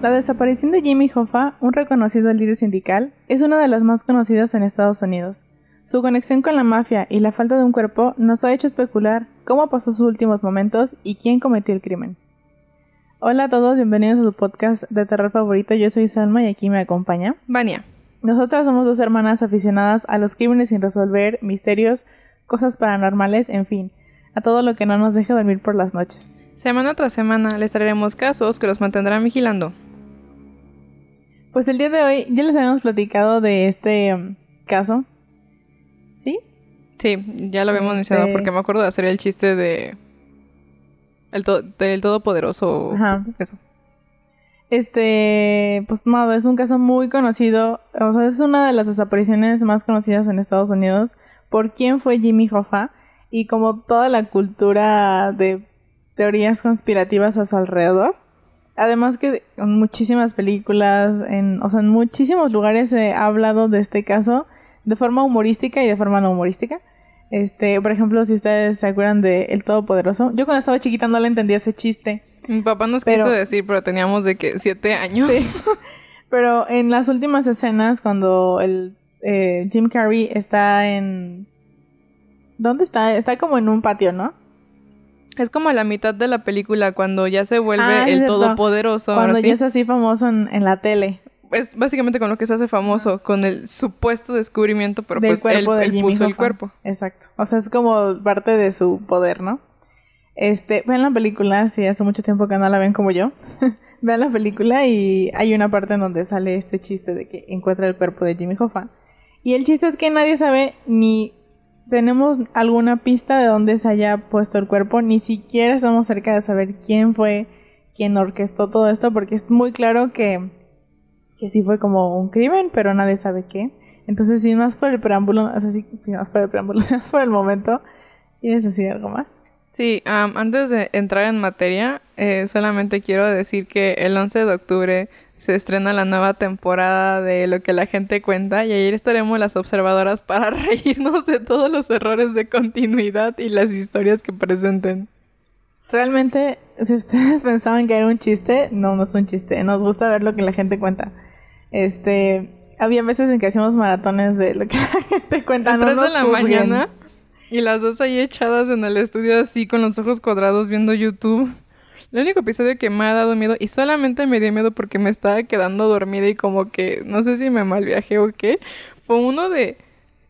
La desaparición de Jimmy Hoffa, un reconocido líder sindical, es una de las más conocidas en Estados Unidos. Su conexión con la mafia y la falta de un cuerpo nos ha hecho especular cómo pasó sus últimos momentos y quién cometió el crimen. Hola a todos, bienvenidos a su podcast de terror favorito. Yo soy Salma y aquí me acompaña Vania. Nosotras somos dos hermanas aficionadas a los crímenes sin resolver, misterios, cosas paranormales, en fin, a todo lo que no nos deje dormir por las noches. Semana tras semana les traeremos casos que los mantendrán vigilando. Pues el día de hoy ya les habíamos platicado de este um, caso. ¿Sí? Sí, ya lo habíamos mencionado Este- porque me acuerdo de hacer el chiste de... El to- del todopoderoso. Ajá. Eso. Este, pues nada, es un caso muy conocido. O sea, es una de las desapariciones más conocidas en Estados Unidos por quién fue Jimmy Hoffa y como toda la cultura de teorías conspirativas a su alrededor. Además que en muchísimas películas, en, o sea, en muchísimos lugares se ha hablado de este caso de forma humorística y de forma no humorística. Este, por ejemplo, si ustedes se acuerdan de El Todopoderoso, yo cuando estaba chiquita no le entendía ese chiste. Mi papá nos Pero- quiso decir, pero teníamos de que siete años. Sí. Pero en las últimas escenas, cuando el eh, Jim Carrey está en. ¿Dónde está? Está como en un patio, ¿no? Es como a la mitad de la película cuando ya se vuelve Ah, el cierto. todopoderoso. Cuando sí. ya es así famoso en, en la tele. Es básicamente con lo que se hace famoso, con el supuesto descubrimiento, pero del pues él, de él Jimmy puso el cuerpo. Exacto. O sea, es como parte de su poder, ¿no? Este, vean la película, si hace mucho tiempo que no la ven como yo. vean la película y hay una parte en donde sale este chiste de que encuentra el cuerpo de Jimmy Hoffa. Y el chiste es que nadie sabe ni tenemos alguna pista de dónde se haya puesto el cuerpo, ni siquiera estamos cerca de saber quién fue quien orquestó todo esto, porque es muy claro que, que sí fue como un crimen, pero nadie sabe qué. Entonces, sin más por el preámbulo, sin más por el preámbulo, sin más por el momento, ¿quieres decir algo más? Sí, am, antes de entrar en materia, eh, solamente quiero decir que el 11 de octubre se estrena la nueva temporada de Lo que la gente cuenta y ayer estaremos las observadoras para reírnos de todos los errores de continuidad y las historias que presenten. Realmente, si ustedes pensaban que era un chiste, no, no es un chiste. Nos gusta ver lo que la gente cuenta. Este, había veces en que hacíamos maratones de lo que la gente cuenta. A no tres de nos la juzguen. mañana y las dos ahí echadas en el estudio así con los ojos cuadrados viendo YouTube. El único episodio que me ha dado miedo y solamente me dio miedo porque me estaba quedando dormida y como que no sé si me mal viajé o qué, fue uno de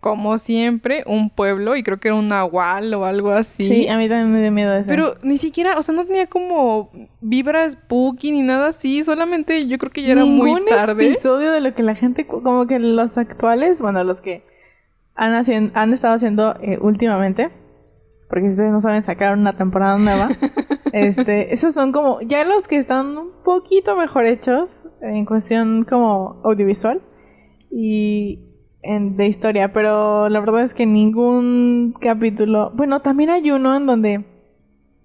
como siempre un pueblo y creo que era un nahual o algo así. Sí, a mí también me dio miedo ese. Pero ni siquiera, o sea, no tenía como vibras spooky ni nada así, solamente yo creo que ya era muy tarde. episodio de lo que la gente, como que los actuales, bueno, los que han, hacien- han estado haciendo eh, últimamente, porque si ustedes no saben sacar una temporada nueva, este, esos son como, ya los que están un poquito mejor hechos en cuestión como audiovisual y en, de historia, pero la verdad es que ningún capítulo, bueno, también hay uno en donde,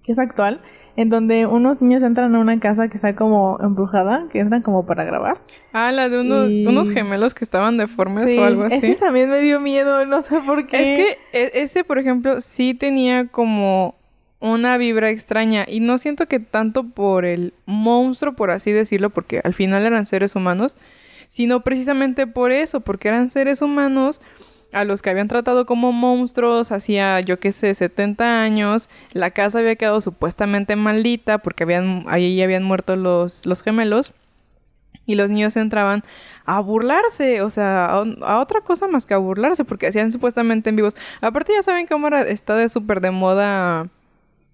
que es actual, en donde unos niños entran a una casa que está como embrujada, que entran como para grabar. Ah, la de unos, Y- unos gemelos que estaban deformes Sí, o algo así. ese también me dio miedo, no sé por qué. Es que e- ese, por ejemplo, sí tenía como una vibra extraña y no siento que tanto por el monstruo, por así decirlo, porque al final eran seres humanos, sino precisamente por eso, porque eran seres humanos a los que habían tratado como monstruos hacía, yo qué sé, 70 años, la casa había quedado supuestamente maldita porque habían, ahí habían muerto los, los gemelos. Y los niños entraban a burlarse, o sea, a, a otra cosa más que a burlarse, porque hacían supuestamente en vivos. Aparte ya saben que ahora está de súper de moda.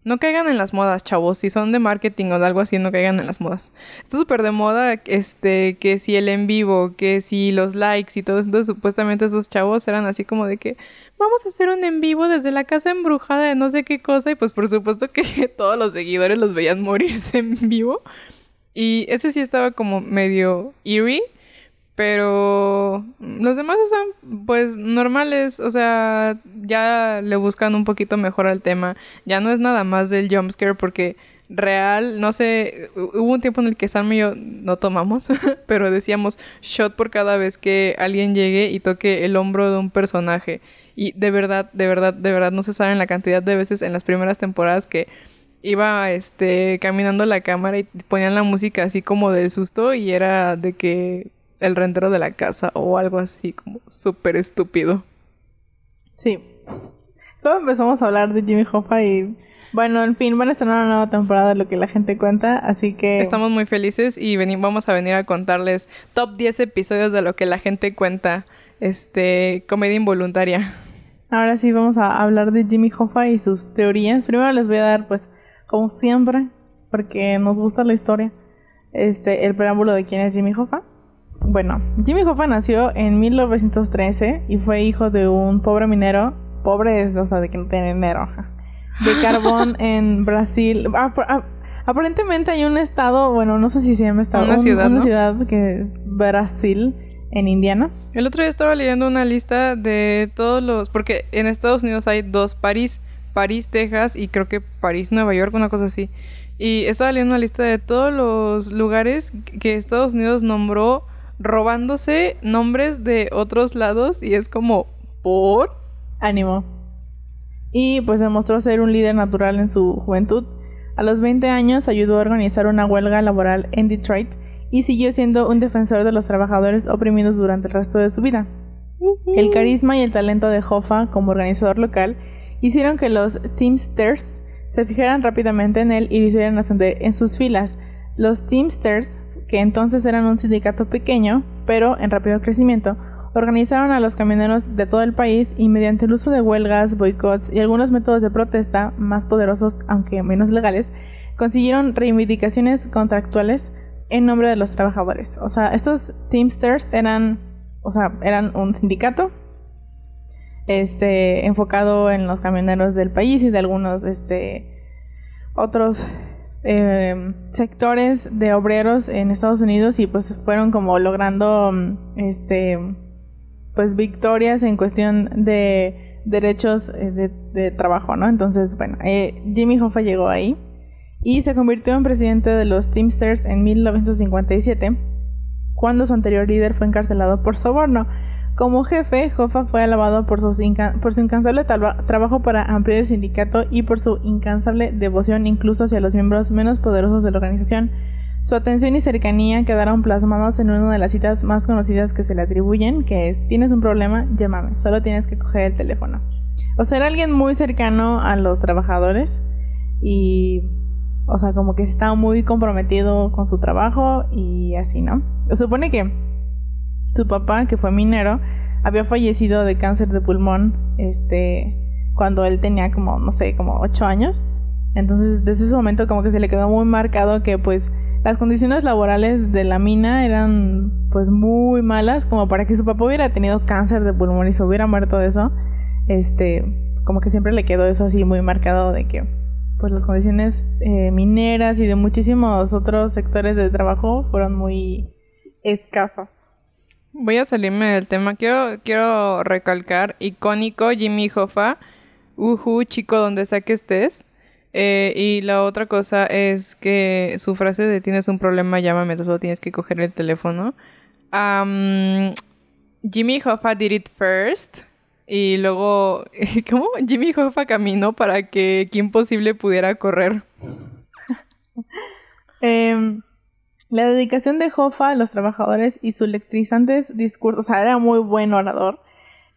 No caigan en las modas, chavos. Si son de marketing o de algo así, no caigan en las modas. Está súper de moda, este, que si el en vivo, que si los likes y todo. Entonces, supuestamente esos chavos eran así como de que vamos a hacer un en vivo desde la casa embrujada de no sé qué cosa. Y pues por supuesto que todos los seguidores los veían morirse en vivo. Y ese sí estaba como medio eerie. Pero los demás están pues normales, o sea, ya le buscan un poquito mejor al tema. Ya no es nada más del jumpscare porque real, no sé, hu- hubo un tiempo en el que Sam y yo no tomamos, pero decíamos shot por cada vez que alguien llegue y toque el hombro de un personaje. Y de verdad, de verdad, de verdad, no se saben la cantidad de veces en las primeras temporadas que iba este caminando la cámara y ponían la música así como de susto y era de que el rentero de la casa o algo así como súper estúpido. Sí. Luego empezamos a hablar de Jimmy Hoffa y bueno, en fin, van a estrenar una nueva temporada de lo que la gente cuenta, así que... Estamos muy felices y vamos a venir a contarles top 10 episodios de lo que la gente cuenta, este, comedia involuntaria. Ahora sí vamos a hablar de Jimmy Hoffa y sus teorías. Primero les voy a dar, pues, como siempre, porque nos gusta la historia, este, el preámbulo de quién es Jimmy Hoffa. Bueno, Jimmy Hoffa nació en 1913 y fue hijo de un pobre minero, pobre o sea, de que no tiene dinero, de carbón en Brasil. Ah, ah, aparentemente hay un estado, bueno, no sé si se llama estado, una ciudad, una ciudad que es Brasil, en Indiana. El otro día estaba leyendo una lista de todos los, porque en Estados Unidos hay dos París, París, Texas y creo que París, Nueva York, una cosa así. Y estaba leyendo una lista de todos los lugares que Estados Unidos nombró robándose nombres de otros lados y es como, ¿por? Ánimo y pues demostró ser un líder natural en su juventud. A los 20 años ayudó a organizar una huelga laboral en Detroit y siguió siendo un defensor de los trabajadores oprimidos durante el resto de su vida. El carisma y el talento de Hoffa como organizador local hicieron que los Teamsters se fijaran rápidamente en él y lo hicieran ascender en sus filas. Los Teamsters, que entonces eran un sindicato pequeño, pero en rápido crecimiento, organizaron a los camioneros de todo el país y mediante el uso de huelgas, boicots y algunos métodos de protesta más poderosos, aunque menos legales, consiguieron reivindicaciones contractuales en nombre de los trabajadores. O sea, estos Teamsters eran, o sea, eran un sindicato este, enfocado en los camioneros del país y de algunos este, otros eh, sectores de obreros en Estados Unidos y pues fueron como logrando este pues victorias en cuestión de derechos eh, de, trabajo, ¿no? Entonces, bueno, eh, Jimmy Hoffa llegó ahí y se convirtió en presidente de los Teamsters en 1957, cuando su anterior líder fue encarcelado por soborno. Como jefe, Hoffa fue alabado por, por su incansable trabajo para ampliar el sindicato y por su incansable devoción incluso hacia los miembros menos poderosos de la organización. Su atención y cercanía quedaron plasmadas en una de las citas más conocidas que se le atribuyen, que es, tienes un problema, llámame, solo tienes que coger el teléfono. O sea, era alguien muy cercano a los trabajadores y, o sea, como que estaba muy comprometido con su trabajo y así, ¿no? Se supone que su papá, que fue minero, había fallecido de cáncer de pulmón, este, cuando él tenía como, no sé, como ocho años. Entonces, desde ese momento como que se le quedó muy marcado que pues las condiciones laborales de la mina eran pues muy malas como para que su papá hubiera tenido cáncer de pulmón y se hubiera muerto de eso. Este, como que siempre le quedó eso así muy marcado de que pues las condiciones eh, mineras y de muchísimos otros sectores de trabajo fueron muy escasas. Voy a salirme del tema. Quiero, quiero recalcar, icónico Jimmy Hoffa, uhu, chico donde sea que estés. Eh, y la otra cosa es que su frase de tienes un problema, llámame, tú solo tienes que coger el teléfono. Jimmy Hoffa did it first. Y luego, ¿cómo? Jimmy Hoffa caminó para que quien posible pudiera correr. Em, la dedicación de Hoffa a los trabajadores y sus electrizantes discursos, o sea, era muy buen orador.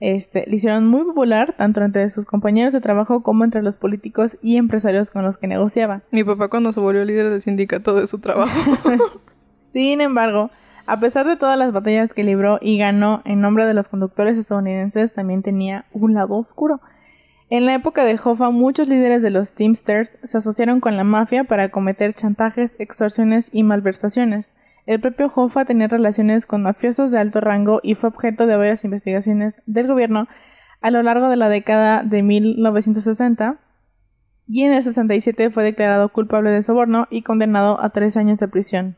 Este, le hicieron muy popular tanto entre sus compañeros de trabajo como entre los políticos y empresarios con los que negociaba. Mi papá cuando se volvió líder del sindicato de su trabajo. Sin embargo, a pesar de todas las batallas que libró y ganó en nombre de los conductores estadounidenses, también tenía un lado oscuro. En la época de Hoffa, muchos líderes de los Teamsters se asociaron con la mafia para cometer chantajes, extorsiones y malversaciones. El propio Hoffa tenía relaciones con mafiosos de alto rango y fue objeto de varias investigaciones del gobierno a lo largo de la década de 1960 y en el 67 fue declarado culpable de soborno y condenado a tres años de prisión.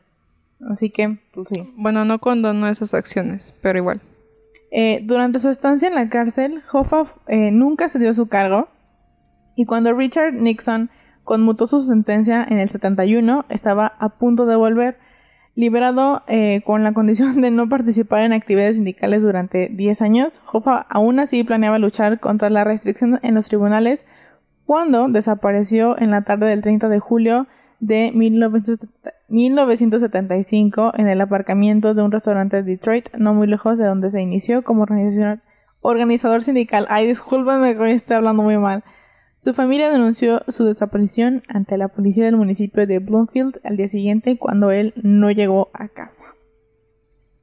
Así que, pues sí. Bueno, no condonó esas acciones, pero igual. Eh, durante su estancia en la cárcel, Hoffa eh, nunca se dio su cargo. Y cuando Richard Nixon conmutó su sentencia en el 71, estaba a punto de volver Liberado eh, con la condición de no participar en actividades sindicales durante 10 años, Hoffa aún así planeaba luchar contra la restricción en los tribunales cuando desapareció en la tarde del 30 de julio de 1975 en el aparcamiento de un restaurante de Detroit, no muy lejos de donde se inició como organizador sindical. Ay, discúlpenme que estoy hablando muy mal. Su familia denunció su desaparición ante la policía del municipio de Bloomfield al día siguiente cuando él no llegó a casa.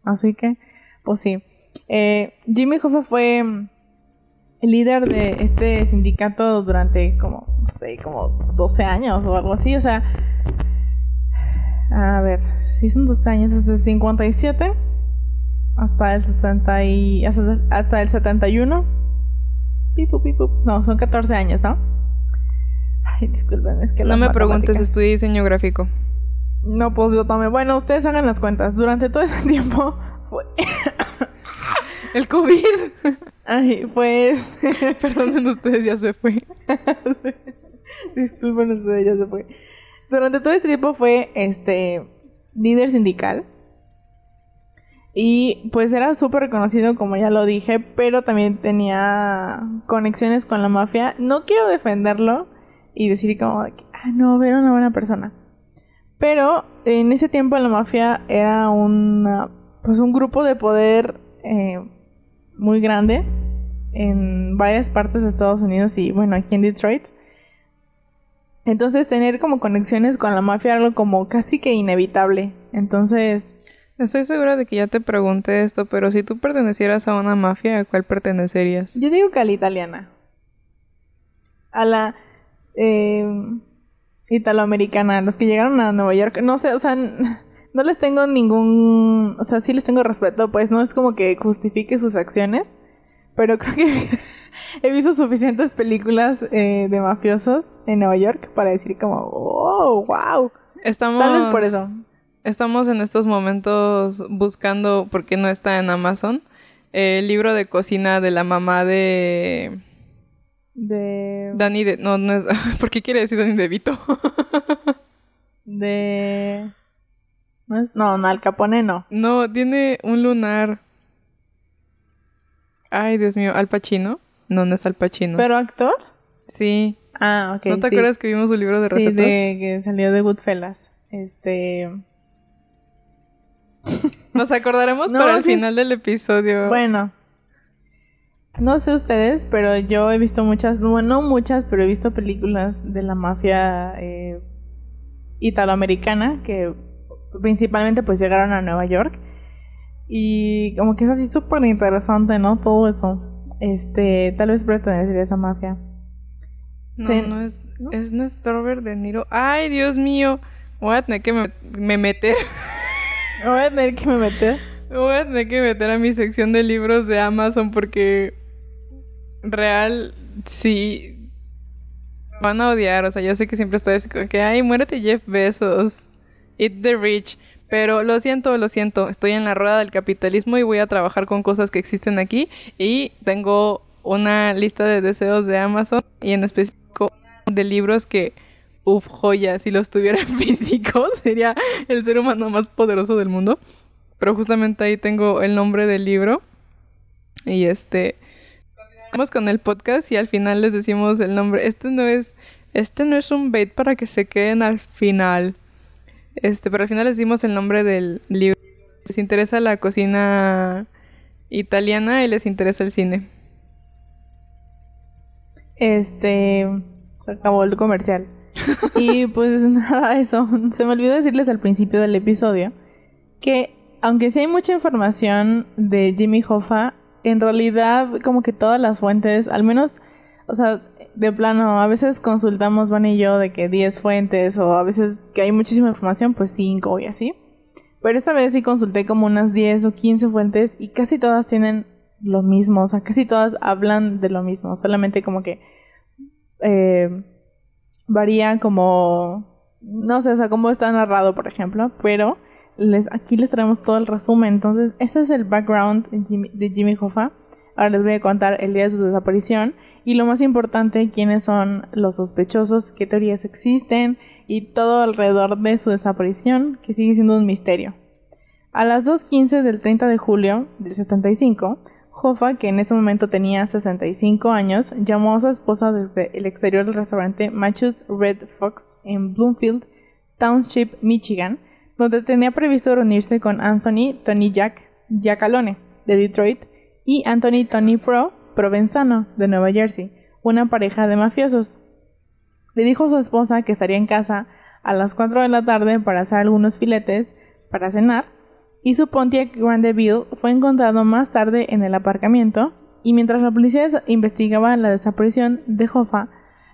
Así que, pues sí. Eh, Jimmy Hoffa fue el líder de este sindicato durante como, no sé, como 12 años o algo así. O sea, a ver, si son 12 años, desde el 57 hasta el 60 y, hasta, hasta el 71. No, son 14 años, ¿no? Ay, disculpen, es que No me preguntes, estudié diseño gráfico. No, pues yo también. Bueno, ustedes hagan las cuentas. Durante todo ese tiempo fue... El COVID. Ay, pues... Perdonen ustedes, ya se fue. Disculpen ustedes, ya se fue. Durante todo este tiempo fue, este, líder sindical. Y pues era súper reconocido, como ya lo dije, pero también tenía conexiones con la mafia. No quiero defenderlo, y decir como, ah, no, era una buena persona. Pero en ese tiempo la mafia era una, pues un grupo de poder eh, muy grande en varias partes de Estados Unidos y bueno, aquí en Detroit. Entonces tener como conexiones con la mafia era algo como casi que inevitable. Entonces... Estoy segura de que ya te pregunté esto, pero si tú pertenecieras a una mafia, ¿a cuál pertenecerías? Yo digo que a la italiana. A la eh, italoamericana, los que llegaron a Nueva York, no sé, o sea, no les tengo ningún, o sea, sí les tengo respeto, pues no es como que justifique sus acciones, pero creo que he visto suficientes películas eh, de mafiosos en Nueva York para decir como, oh, wow. Estamos... Tal vez por eso. Estamos en estos momentos buscando, porque no está en Amazon, el libro de cocina de la mamá de de. Dani de. No, no es. ¿Por qué quiere decir Dani de Vito? de. No, no, Al Capone no. No, tiene un lunar. Ay, Dios mío, Al Pacino. No, no es Al Pacino. ¿Pero actor? Sí. Ah, ok. ¿No te acuerdas que vimos su libro de recetas? Sí, de que salió de Goodfellas. Este. Nos acordaremos para el final del episodio. Bueno, no sé ustedes, pero yo he visto muchas, bueno, no muchas, pero he visto películas de la mafia eh, italoamericana que principalmente pues llegaron a Nueva York. Y como que es así súper interesante, ¿no? Todo eso. Este, tal vez pertenecería a esa mafia. No, no es, ¿no? es nuestro Robert De Niro. Ay, Dios mío. Voy a tener que me, me meter. Voy a tener que me meter. Voy a tener que meter a mi sección de libros de Amazon porque real, sí. Van a odiar, o sea, yo sé que siempre estoy así como que, ay, muérete Jeff Bezos, eat the rich. Pero lo siento, lo siento, estoy en la rueda del capitalismo y voy a trabajar con cosas que existen aquí. Y tengo una lista de deseos de Amazon y en específico de libros que, uff, joya, si los tuviera en físico, sería el ser humano más poderoso del mundo. Pero justamente ahí tengo el nombre del libro. Y este, con el podcast y al final les decimos el nombre. Este no es, este no es un bait para que se queden al final. Este, pero al final les dimos el nombre del libro. Les interesa la cocina italiana y les interesa el cine. Este, se acabó el comercial. y pues nada, eso. Se me olvidó decirles al principio del episodio que aunque sí hay mucha información de Jimmy Hoffa, en realidad como que todas las fuentes, al menos, o sea, de plano, a veces consultamos Van y yo de que 10 fuentes o a veces que hay muchísima información, pues 5 y así. Pero esta vez sí consulté como unas 10 o 15 fuentes y casi todas tienen lo mismo, o sea, casi todas hablan de lo mismo, solamente como que eh, varía como, no sé, o sea, cómo está narrado, por ejemplo, pero les, aquí les traemos todo el resumen. Entonces, ese es el background de Jimmy, de Jimmy Hoffa. Ahora les voy a contar el día de su desaparición y lo más importante, quiénes son los sospechosos, qué teorías existen y todo alrededor de su desaparición, que sigue siendo un misterio. A las 2.15 del 30 de julio del 75, Hoffa, que en ese momento tenía 65 años, llamó a su esposa desde el exterior del restaurante Machus Red Fox en Bloomfield Township, Michigan, donde tenía previsto reunirse con Anthony Tony Jack Giacalone de Detroit y Anthony Tony Pro Provenzano de Nueva Jersey, una pareja de mafiosos. Le dijo a su esposa que estaría en casa a las 4 de la tarde para hacer algunos filetes para cenar y su Pontiac Grandeville fue encontrado más tarde en el aparcamiento y mientras la policía investigaba la desaparición de Hoffa,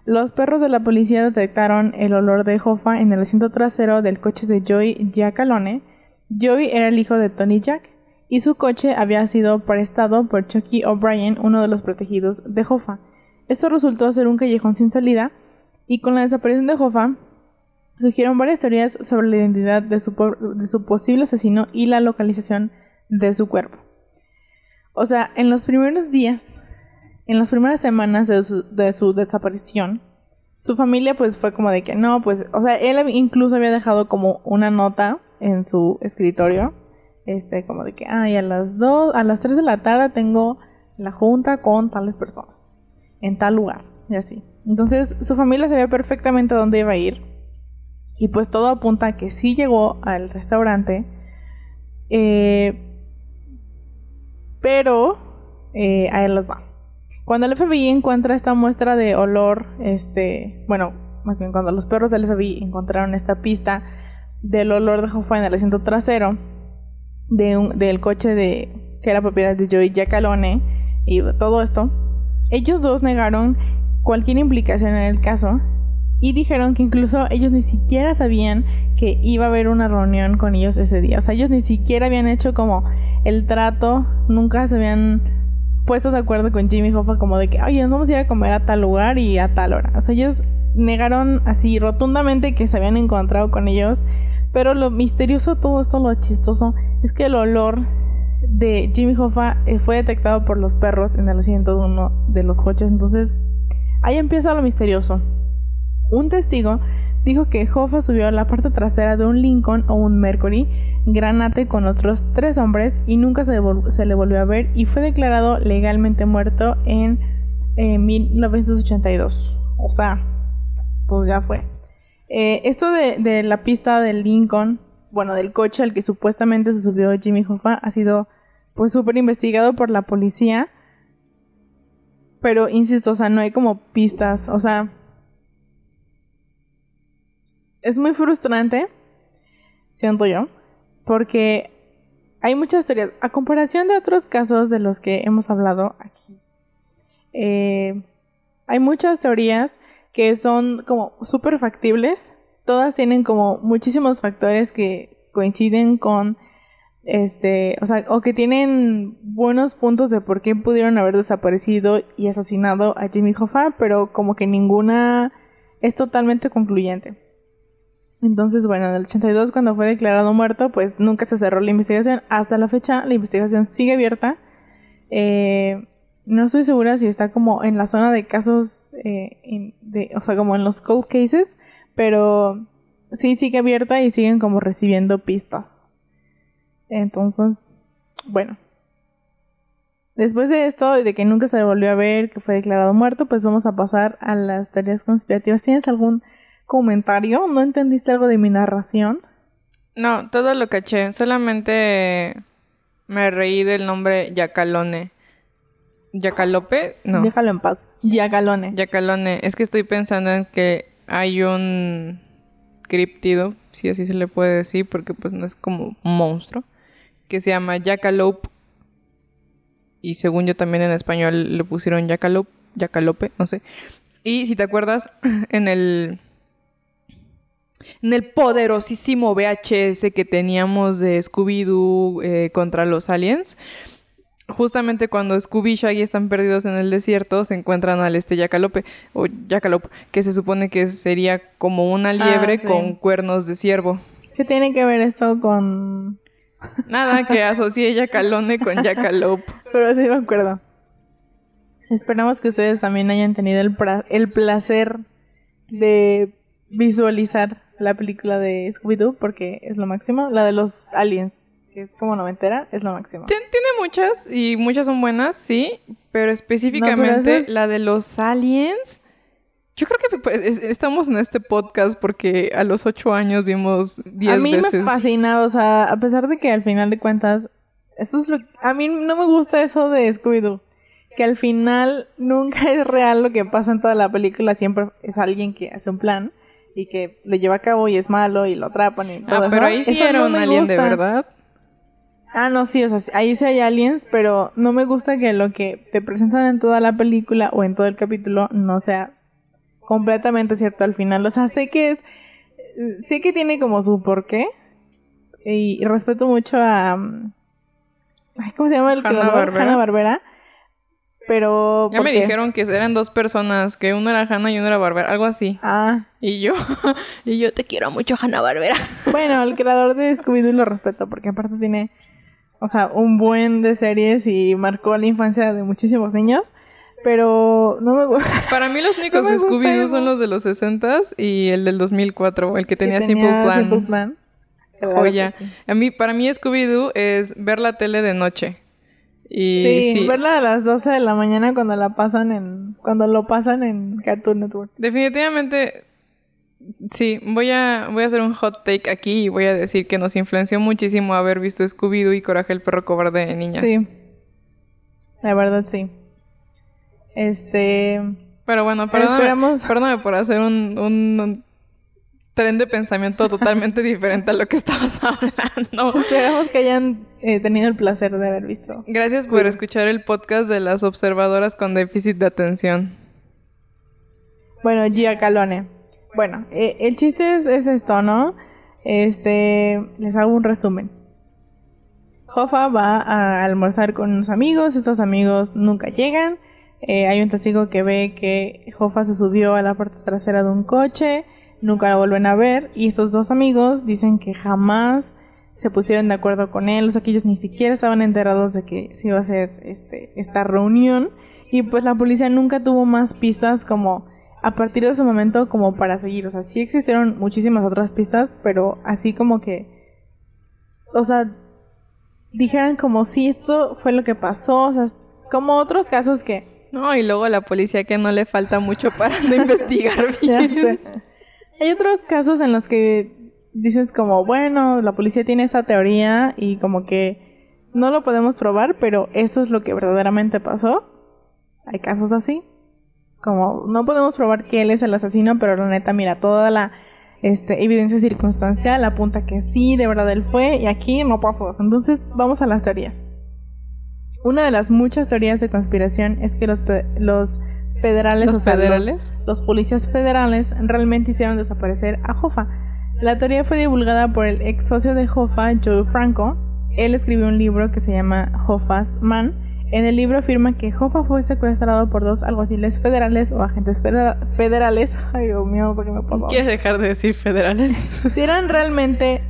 los perros de la policía detectaron el olor de Hoffa en el asiento trasero del coche de Joey Giacalone. Joey era el hijo de Tony Jack y su coche había sido prestado por Chucky O'Brien, uno de los protegidos de Hoffa. Esto resultó ser un callejón sin salida y con la desaparición de Hoffa surgieron varias teorías sobre la identidad de su, posible asesino y la localización de su cuerpo. O sea, en los primeros días, en las primeras semanas de su, de su, desaparición, su familia pues fue como de que no, pues, o sea, él incluso había dejado como una nota en su escritorio, este, como de que, ay, a las dos, a las 3 de la tarde tengo la junta con tales personas, en tal lugar, y así. Entonces, su familia sabía perfectamente a dónde iba a ir, y pues todo apunta a que sí llegó al restaurante. Eh, pero eh, a él las va. Cuando el FBI encuentra esta muestra de olor, este, bueno, más bien cuando los perros del FBI encontraron esta pista del olor de Hoffa en el asiento trasero de del coche de que era propiedad de Joey Giacalone y todo esto, ellos dos negaron cualquier implicación en el caso y dijeron que incluso ellos ni siquiera sabían que iba a haber una reunión con ellos ese día. O sea, ellos ni siquiera habían hecho como el trato, nunca se habían puesto de acuerdo con Jimmy Hoffa como de que, oye, nos vamos a ir a comer a tal lugar y a tal hora. O sea, ellos negaron así rotundamente que se habían encontrado con ellos. Pero lo misterioso todo esto, lo chistoso, es que el olor de Jimmy Hoffa eh, fue detectado por los perros en el asiento de uno de los coches. Entonces, ahí empieza lo misterioso. Un testigo dijo que Hoffa subió a la parte trasera de un Lincoln o un Mercury Granate con otros tres hombres y nunca se, le volvió a ver y fue declarado legalmente muerto en 1982. O sea, pues ya fue. Eh, esto de, la pista del Lincoln, bueno, del coche al que supuestamente se subió Jimmy Hoffa, ha sido pues súper investigado por la policía. Pero insisto, o sea, no hay como pistas, o sea, es muy frustrante, siento yo, porque hay muchas teorías. A comparación de otros casos de los que hemos hablado aquí, eh, hay muchas teorías que son como súper factibles. Todas tienen como muchísimos factores que coinciden con este, o sea, o que tienen buenos puntos de por qué pudieron haber desaparecido y asesinado a Jimmy Hoffa, pero como que ninguna es totalmente concluyente. Entonces, bueno, en el 82 cuando fue declarado muerto, pues nunca se cerró la investigación. Hasta la fecha la investigación sigue abierta. Eh, no estoy segura si está como en la zona de casos, eh, de, o sea, como en los cold cases, pero sí sigue abierta y siguen como recibiendo pistas. Entonces, bueno. Después de esto, de que nunca se volvió a ver, que fue declarado muerto, pues vamos a pasar a las teorías conspirativas. ¿Tienes algún comentario? ¿No entendiste algo de mi narración? No, todo lo caché. Solamente me reí del nombre Yacalone. ¿Yacalope? No. Déjalo en paz. Yacalone. Yacalone. Es que estoy pensando en que hay un criptido, si así se le puede decir, porque pues no es como un monstruo, que se llama Yacalope. Y según yo también en español le pusieron Yacalope, Yacalope, no sé. Y si te acuerdas, en el en el poderosísimo VHS que teníamos de Scooby-Doo eh, contra los aliens. Justamente cuando Scooby y Shaggy están perdidos en el desierto, se encuentran al este Yacalope, o Yacalope, que se supone que sería como una ah, liebre con cuernos de ciervo. ¿Qué tiene que ver esto con...? Nada, que asocie Yacalone con Yacalope. Pero sí me acuerdo. Esperamos que ustedes también hayan tenido el, el placer de visualizar la película de Scooby-Doo porque es lo máximo. La de los aliens. Que es como noventera, es lo máximo. Tien- tiene muchas y muchas son buenas, sí, pero específicamente es- la de los aliens. Yo creo que pues, es- estamos en este podcast porque a los ocho años vimos diez a mí veces. me fascina, o sea, a pesar de que al final de cuentas, eso es lo a mí no me gusta eso de Scooby-Doo, que al final nunca es real lo que pasa en toda la película, siempre es alguien que hace un plan y que lo lleva a cabo y es malo y lo atrapan y todo Ah, eso. pero ahí sí Eso era no un alien de verdad. Ah, no, sí, o sea, ahí sí hay aliens, pero no me gusta que lo que te presentan en toda la película o en todo el capítulo no sea completamente cierto al final. O sea, sé que es, sé que tiene como su porqué y, y respeto mucho a, mm, ay, ¿cómo se llama el creador? Hanna-Barbera. Hanna Barbera. Pero Ya me dijeron que eran dos personas, que uno era Hannah y uno era Barbera, algo así. Ah, Y yo, y yo te quiero mucho, Hanna Barbera. bueno, el creador de Scooby-Doo lo respeto porque aparte tiene, o sea, un buen de series y marcó la infancia de muchísimos niños. Pero no me gusta. Para mí los únicos No Scooby-Doo son los de los 60s y el del 2004, el que tenía, que Simple Plan. Simple Plan. Claro Joya. que sí. A mí, para mí Scooby-Doo es ver la tele de noche. Y Sí, sí, verla a las 12 de la mañana cuando la pasan en cuando lo pasan en Cartoon Network. definitivamente sí, voy a voy a hacer un hot take aquí y voy a decir que nos influenció muchísimo haber visto Scooby-Doo y Coraje el perro cobarde de niñas. Sí. La verdad sí. Este, Pero bueno, perdóname, Esperamos- perdóname por hacer un, un- un tren de pensamiento totalmente diferente a lo que estabas hablando. esperamos que hayan eh, tenido el placer de haber visto. Gracias por escuchar el podcast de las observadoras con déficit de atención. Bueno, Gia Calone. Bueno, eh, el chiste es, es esto, ¿no? Este, les hago un resumen. Hoffa va a almorzar con unos amigos, estos amigos nunca llegan. Eh, hay un testigo que ve que Hoffa se subió a la parte trasera de un coche, nunca lo vuelven a ver y estos dos amigos dicen que jamás se pusieron de acuerdo con él, o sea que ellos ni siquiera estaban enterados de que se iba a hacer este, esta reunión y pues la policía nunca tuvo más pistas como a partir de ese momento como para seguir, o sea, sí existieron muchísimas otras pistas, pero así como que, o sea, dijeran como si esto fue lo que pasó, o sea, como otros casos que No, y luego la policía que no le falta mucho para no investigar bien. Hay otros casos en los que dices como, bueno, la policía tiene esa teoría y como que no lo podemos probar, pero eso es lo que verdaderamente pasó. Hay casos así. Como no podemos probar que él es el asesino, pero la neta, mira, toda la este, evidencia circunstancial apunta que sí, de verdad él fue, y aquí no pasó. Entonces, vamos a las teorías. Una de las muchas teorías de conspiración es que los, los federales, ¿Los o sea, los- federales? los policías federales realmente hicieron desaparecer a Hoffa. La teoría fue divulgada por el ex socio de Hoffa, Joe Franco. Él escribió un libro que se llama Hoffa's Man. En el libro afirma que Hoffa fue secuestrado por dos alguaciles federales o agentes federa- federales. Ay, Dios mío, sé qué me pasó. ¿Quieres dejar de decir federales? Si eran realmente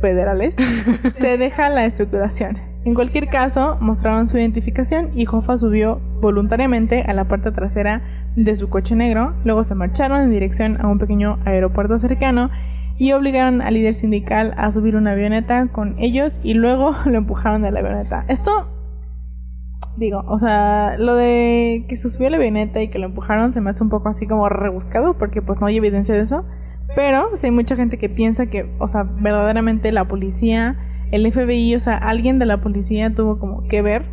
federales, se deja la especulación. En cualquier caso, mostraron su identificación y Hoffa subió voluntariamente a la parte trasera de su coche negro. Luego se marcharon en dirección a un pequeño aeropuerto cercano y obligaron al líder sindical a subir una avioneta con ellos y luego lo empujaron de la avioneta. Esto, digo, o sea, lo de que se subió la avioneta y que lo empujaron se me hace un poco así como rebuscado porque pues no hay evidencia de eso. Pero sí hay mucha gente que piensa que, o sea, verdaderamente la policía, el FBI, o sea, alguien de la policía tuvo como que ver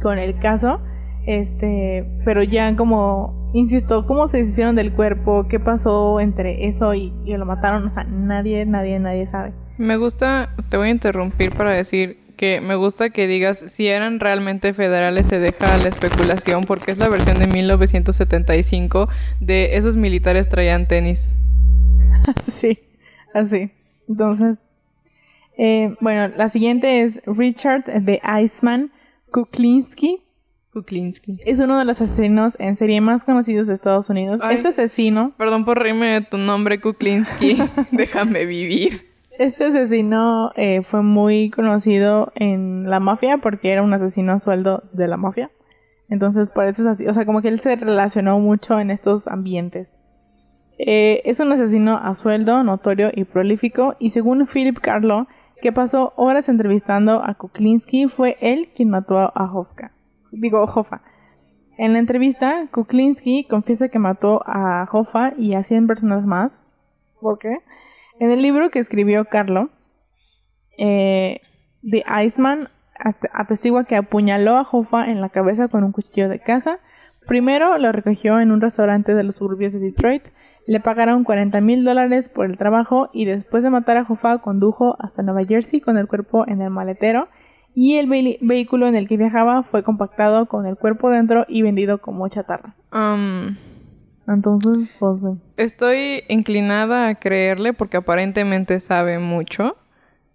con el caso. Este, pero ya como, insisto, cómo se deshicieron del cuerpo, qué pasó entre eso y, y lo mataron, o sea, nadie, nadie, nadie sabe. Me gusta, te voy a interrumpir para decir que me gusta que digas si eran realmente federales se deja la especulación porque es la versión de 1975 de esos militares traían tenis. sí, así. Entonces, eh, bueno, la siguiente es Richard de Iceman Kuklinski. Kuklinski. Es uno de los asesinos en serie más conocidos de Estados Unidos. Ay. Este asesino, Perdón por reírme de tu nombre, Kuklinski. Déjame vivir. Este asesino eh, fue muy conocido en la mafia porque era un asesino a sueldo de la mafia. Entonces, por eso es así. O sea, como que él se relacionó mucho en estos ambientes. Eh, es un asesino a sueldo, notorio y prolífico. Y según Philip Carlo, que pasó horas entrevistando a Kuklinski, fue él quien mató a Hofka. Digo, Hoffa. En la entrevista, Kuklinski confiesa que mató a Hoffa y a 100 personas más. ¿Por qué? En el libro que escribió Carlo, eh, The Iceman atestigua que apuñaló a Hoffa en la cabeza con un cuchillo de caza. Primero lo recogió en un restaurante de los suburbios de Detroit. Le pagaron 40 mil dólares por el trabajo y después de matar a Hoffa condujo hasta Nueva Jersey con el cuerpo en el maletero y el vehículo en el que viajaba fue compactado con el cuerpo dentro y vendido como chatarra. Entonces, pues... Estoy inclinada a creerle porque aparentemente sabe mucho.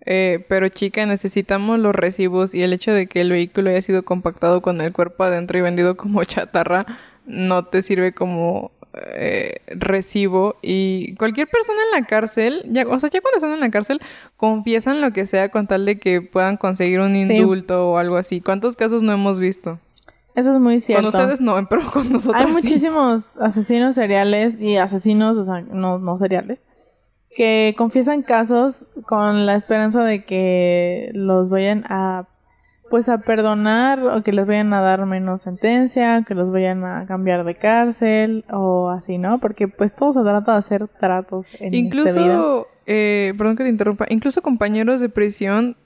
Eh, pero chica, necesitamos los recibos y el hecho de que el vehículo haya sido compactado con el cuerpo adentro y vendido como chatarra no te sirve como eh, recibo y cualquier persona en la cárcel, ya, o sea, ya cuando están en la cárcel, confiesan lo que sea con tal de que puedan conseguir un indulto o algo así. ¿Cuántos casos no hemos visto? Eso es muy cierto. Con ustedes no, pero con nosotros Hay muchísimos asesinos seriales y asesinos, o sea, no, no seriales, que confiesan casos con la esperanza de que los vayan a pues a perdonar o que les vayan a dar menos sentencia, que los vayan a cambiar de cárcel o así, ¿no? Porque pues todo se trata de hacer tratos en Incluso, eh, perdón que te interrumpa, incluso compañeros de prisión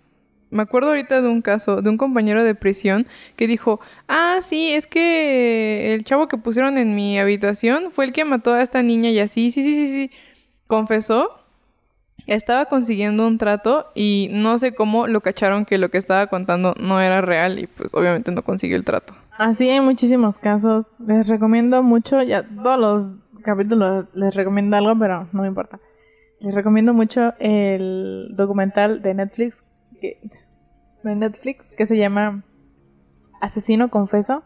me acuerdo ahorita de un caso de un compañero de prisión que dijo, ah, sí, es que el chavo que pusieron en mi habitación fue el que mató a esta niña y así, sí, sí, sí, sí, confesó, estaba consiguiendo un trato y no sé cómo lo cacharon que lo que estaba contando no era real y pues obviamente no consiguió el trato. Así hay muchísimos casos, les recomiendo mucho, ya todos los capítulos les recomiendo algo, pero no me importa. Les recomiendo mucho el documental de Netflix que de Netflix que se llama Asesino Confeso.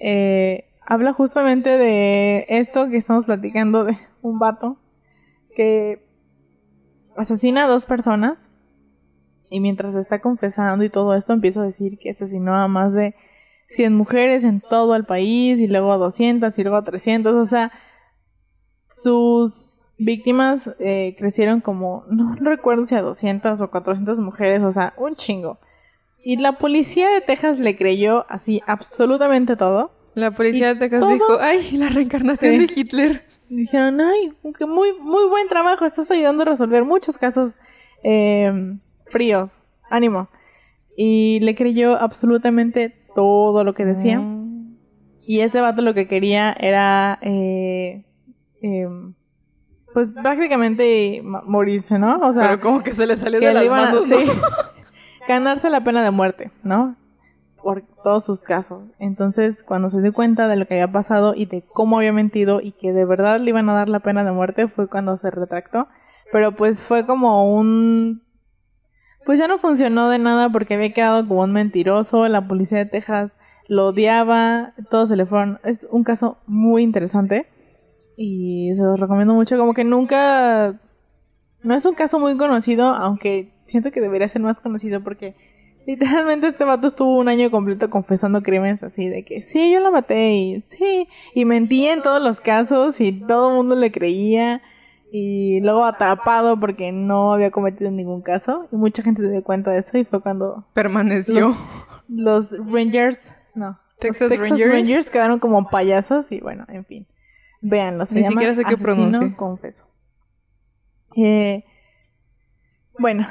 Eh, habla justamente de esto que estamos platicando de un vato que asesina a dos personas y mientras está confesando y todo esto empieza a decir que asesinó a más de 100 mujeres en todo el país y luego a 200 y luego a 300, o sea, sus víctimas eh, crecieron como, no recuerdo si a 200 o 400 mujeres, o sea, un chingo. Y la policía de Texas le creyó así absolutamente todo. La policía de Texas dijo, ay, la reencarnación de Hitler. dijeron, ay, que muy, muy buen trabajo, estás ayudando a resolver muchos casos em, fríos. Ánimo. Y le creyó absolutamente todo lo que decía. Mm. Y este vato lo que quería era, eh, em, pues prácticamente morirse, ¿no? O sea, pero como que se le salió de las manos, ganarse la pena de muerte, ¿no? Por todos sus casos. Entonces, cuando se dio cuenta de lo que había pasado y de cómo había mentido y que de verdad le iban a dar la pena de muerte, fue cuando se retractó. Pero pues fue como un... Pues ya no funcionó de nada porque había quedado como un mentiroso, la policía de Texas lo odiaba, todos se le fueron... Es un caso muy interesante y se los recomiendo mucho, como que nunca... No es un caso muy conocido, aunque siento que debería ser más conocido porque literalmente este vato estuvo un año completo confesando crímenes así de que sí, yo lo maté y sí, y mentía en todos los casos y todo el mundo le creía y luego atrapado porque no había cometido ningún caso y mucha gente se dio cuenta de eso y fue cuando permaneció. los, Rangers no Texas, Rangers. quedaron como payasos y bueno en fin véanlo se ni siquiera sé qué pronuncia confeso. Eh, bueno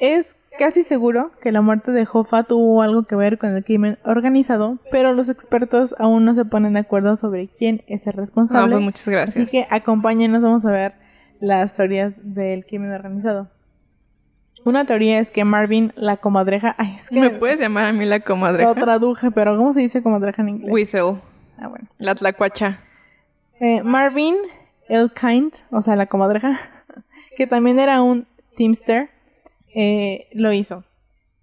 es casi seguro que la muerte de Hoffa tuvo algo que ver con el crimen organizado, pero los expertos aún no se ponen de acuerdo sobre quién es el responsable. Ah, pues muchas gracias. Así que acompáñenos, vamos a ver las teorías del crimen organizado. Una teoría es que Marvin, la comadreja... Ay, es que ¿Me puedes llamar a mí la comadreja? Lo traduje, pero ¿cómo se dice comadreja en inglés? Whistle. Ah, bueno. La tlacuacha. Eh, Marvin Elkind, o sea, la comadreja, que también era un teamster, eh, lo hizo.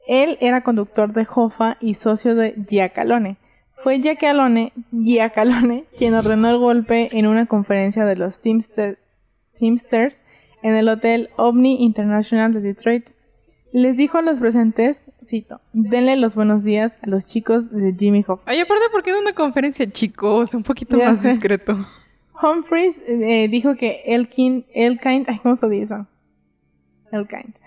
Él era conductor de Jofa y socio de Giacalone. Fue Giacalone, Giacalone quien ordenó el golpe en una conferencia de los Teamsters en el Hotel Omni International de Detroit. Les dijo a los presentes, cito, denle los buenos días a los chicos de Jimmy Hoffa. Ay, aparte, ¿por qué en una conferencia, chicos? Un poquito más discreto. Humphreys eh, dijo que Elkin, Elkind, ay, ¿cómo se dice? Elkind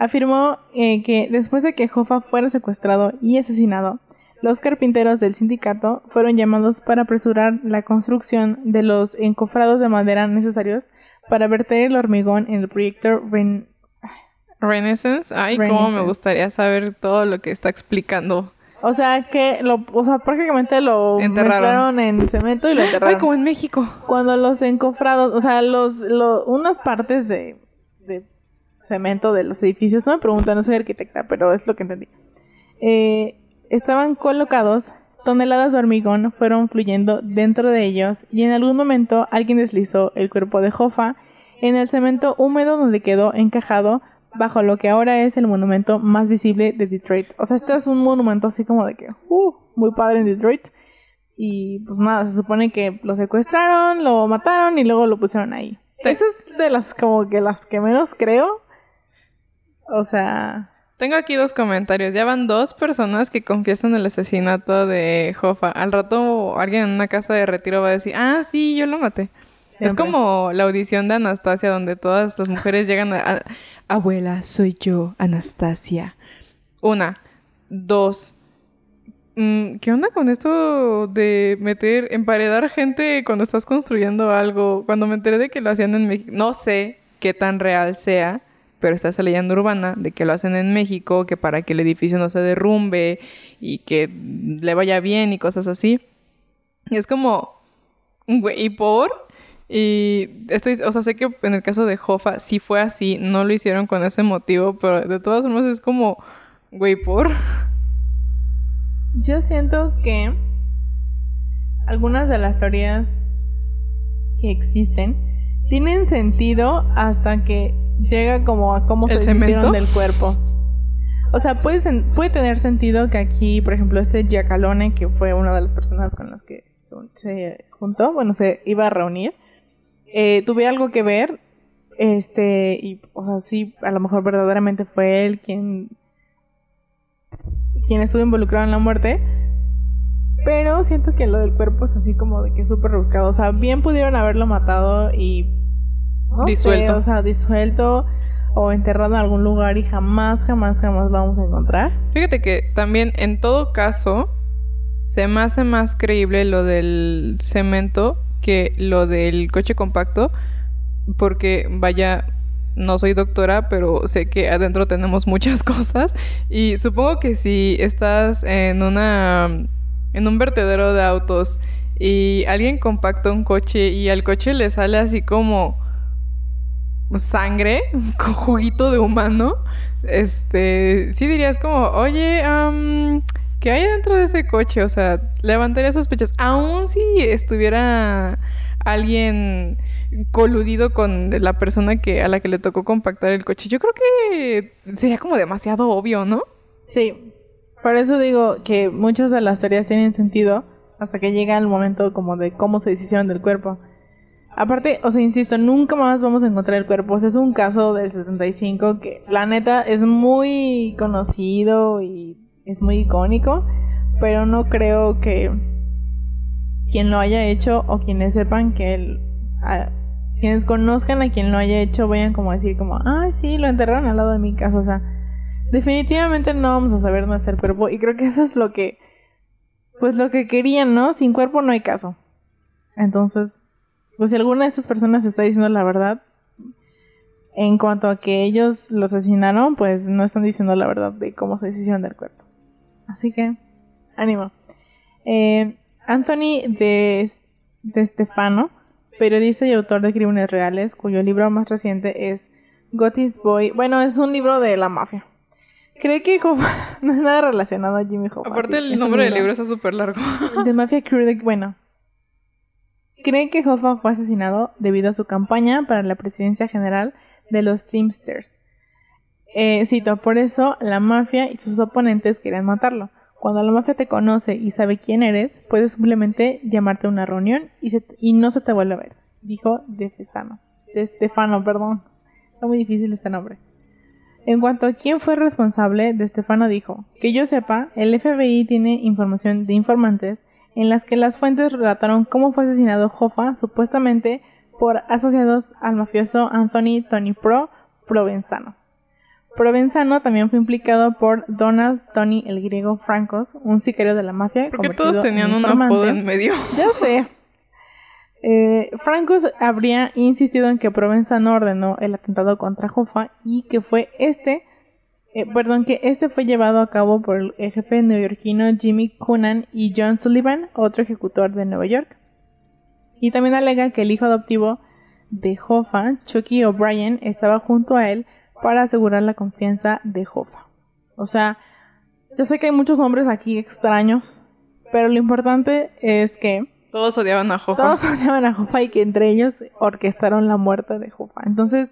afirmó eh, que después de que Hoffa fuera secuestrado y asesinado, los carpinteros del sindicato fueron llamados para apresurar la construcción de los encofrados de madera necesarios para verter el hormigón en el proyecto Ren Renaissance. Ay, cómo me gustaría saber todo lo que está explicando. O sea, que lo, o sea, prácticamente lo mezclaron en cemento y lo enterraron. Ay, como en México. Cuando los encofrados, o sea, los, unas partes de cemento de los edificios, no me preguntan, no soy arquitecta, pero es lo que entendí. Eh, estaban colocados, toneladas de hormigón fueron fluyendo dentro de ellos y en algún momento alguien deslizó el cuerpo de Jofa en el cemento húmedo donde quedó encajado bajo lo que ahora es el monumento más visible de Detroit. O sea, este es un monumento así como de que, uh, muy padre en Detroit. Y pues nada, se supone que lo secuestraron, lo mataron y luego lo pusieron ahí. Esa es de las como que las que menos creo. O sea, tengo aquí dos comentarios. Ya van dos personas que confiesan el asesinato de Jofa. Al rato alguien en una casa de retiro va a decir, ah, sí, yo lo maté. Es como la audición de Anastasia, donde todas las mujeres llegan a, Abuela, soy yo, Anastasia. Una. Dos. Mm, ¿Qué onda con esto de meter, emparedar gente cuando estás construyendo algo? Cuando me enteré de que lo hacían en México, no sé qué tan real sea pero está esa leyenda urbana de que lo hacen en México, que para que el edificio no se derrumbe y que le vaya bien y cosas así. Y es como, güey, ¿y por? Y estoy, o sea, sé que en el caso de Jofa sí fue así, no lo hicieron con ese motivo, pero de todas formas es como, güey, ¿por? Yo siento que algunas de las teorías que existen tienen sentido hasta que llega como a cómo se hicieron del cuerpo. O sea, puede, puede tener sentido que aquí, por ejemplo, este Giacalone, que fue una de las personas con las que se juntó, bueno, se iba a reunir, eh, tuviera algo que ver, este, y, o sea, sí, a lo mejor verdaderamente fue él quien, quien estuvo involucrado en la muerte, pero siento que lo del cuerpo es así como de que súper rebuscado, o sea, bien pudieron haberlo matado y disuelto. o sea, disuelto o enterrado en algún lugar y jamás, jamás, jamás vamos a encontrar. Fíjate que también en todo caso se me hace más creíble lo del cemento que lo del coche compacto porque vaya no soy doctora, pero sé que adentro tenemos muchas cosas y supongo que si estás en una en un vertedero de autos y alguien compacta un coche y al coche le sale así como sangre con juguito de humano, este, sí dirías como, oye, ¿qué hay dentro de ese coche? O sea, levantaría sospechas, aún si estuviera alguien coludido con la persona que a la que le tocó compactar el coche. Yo creo que sería como demasiado obvio, ¿no? Sí. Por eso digo que muchas de las teorías tienen sentido hasta que llega el momento como de cómo se deshicieron del cuerpo. Aparte, o sea, insisto, nunca más vamos a encontrar el cuerpo. O sea, es un caso del 75 que la neta es muy conocido y es muy icónico, pero no creo que quien lo haya hecho o quienes sepan que él, quienes conozcan a quien lo haya hecho vayan como a decir como, ay, sí, lo enterraron al lado de mi casa. O sea, definitivamente no vamos a saber el cuerpo y creo que eso es lo que, pues lo que querían, ¿no? Sin cuerpo no hay caso. Entonces, pues si alguna de estas personas está diciendo la verdad, en cuanto a que ellos lo asesinaron, pues no están diciendo la verdad de cómo se deshicieron del cuerpo. Así que, ánimo. Eh, Anthony de, de Stefano, periodista y autor de crímenes reales, cuyo libro más reciente es Gotis Boy. Bueno, es un libro de la mafia. Cree que no es nada relacionado a Jimmy Hoffa. Aparte, el nombre del libro está súper largo. De Mafia Crew, bueno, creen que Hoffa fue asesinado debido a su campaña para la presidencia general de los Teamsters. Eh, cito, por eso la mafia y sus oponentes querían matarlo. Cuando la mafia te conoce y sabe quién eres, puede simplemente llamarte a una reunión y, no se te vuelve a ver, dijo De Stefano. De Stefano, perdón. Está muy difícil este nombre. En cuanto a quién fue responsable, De Stefano dijo, que yo sepa, el FBI tiene información de informantes en las que las fuentes relataron cómo fue asesinado Hoffa supuestamente por asociados al mafioso Anthony Tony Pro Provenzano. Provenzano también fue implicado por Donald Tony el griego Francos, un sicario de la mafia. Porque todos tenían un apodo en medio. Ya sé. Eh, Francos habría insistido en que Provenzano ordenó el atentado contra Hoffa y que fue este, eh, perdón, que este fue llevado a cabo por el jefe neoyorquino Jimmy Coonan y John Sullivan, otro ejecutor de Nueva York. Y también alega que el hijo adoptivo de Hoffa, Chucky O'Brien, estaba junto a él para asegurar la confianza de Hoffa. O sea, yo sé que hay muchos hombres aquí extraños, pero lo importante es que todos odiaban a Hoffa. Todos odiaban a Hoffa y que entre ellos orquestaron la muerte de Hoffa. Entonces,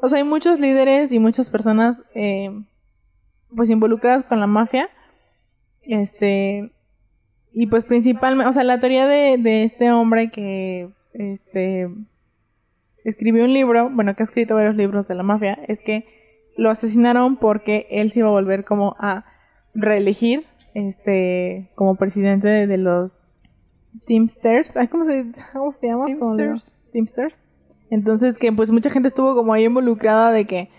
o sea, hay muchos líderes y muchas personas eh, pues involucradas con la mafia. Este, y pues principalmente, o sea, la teoría de, de este hombre que este escribió un libro, bueno, que ha escrito varios libros de la mafia, es que lo asesinaron porque él se iba a volver como a reelegir este como presidente de, los Teamsters. ¿Cómo se, cómo se llama? Teamsters. Teamsters. Entonces que pues mucha gente estuvo como ahí involucrada de que,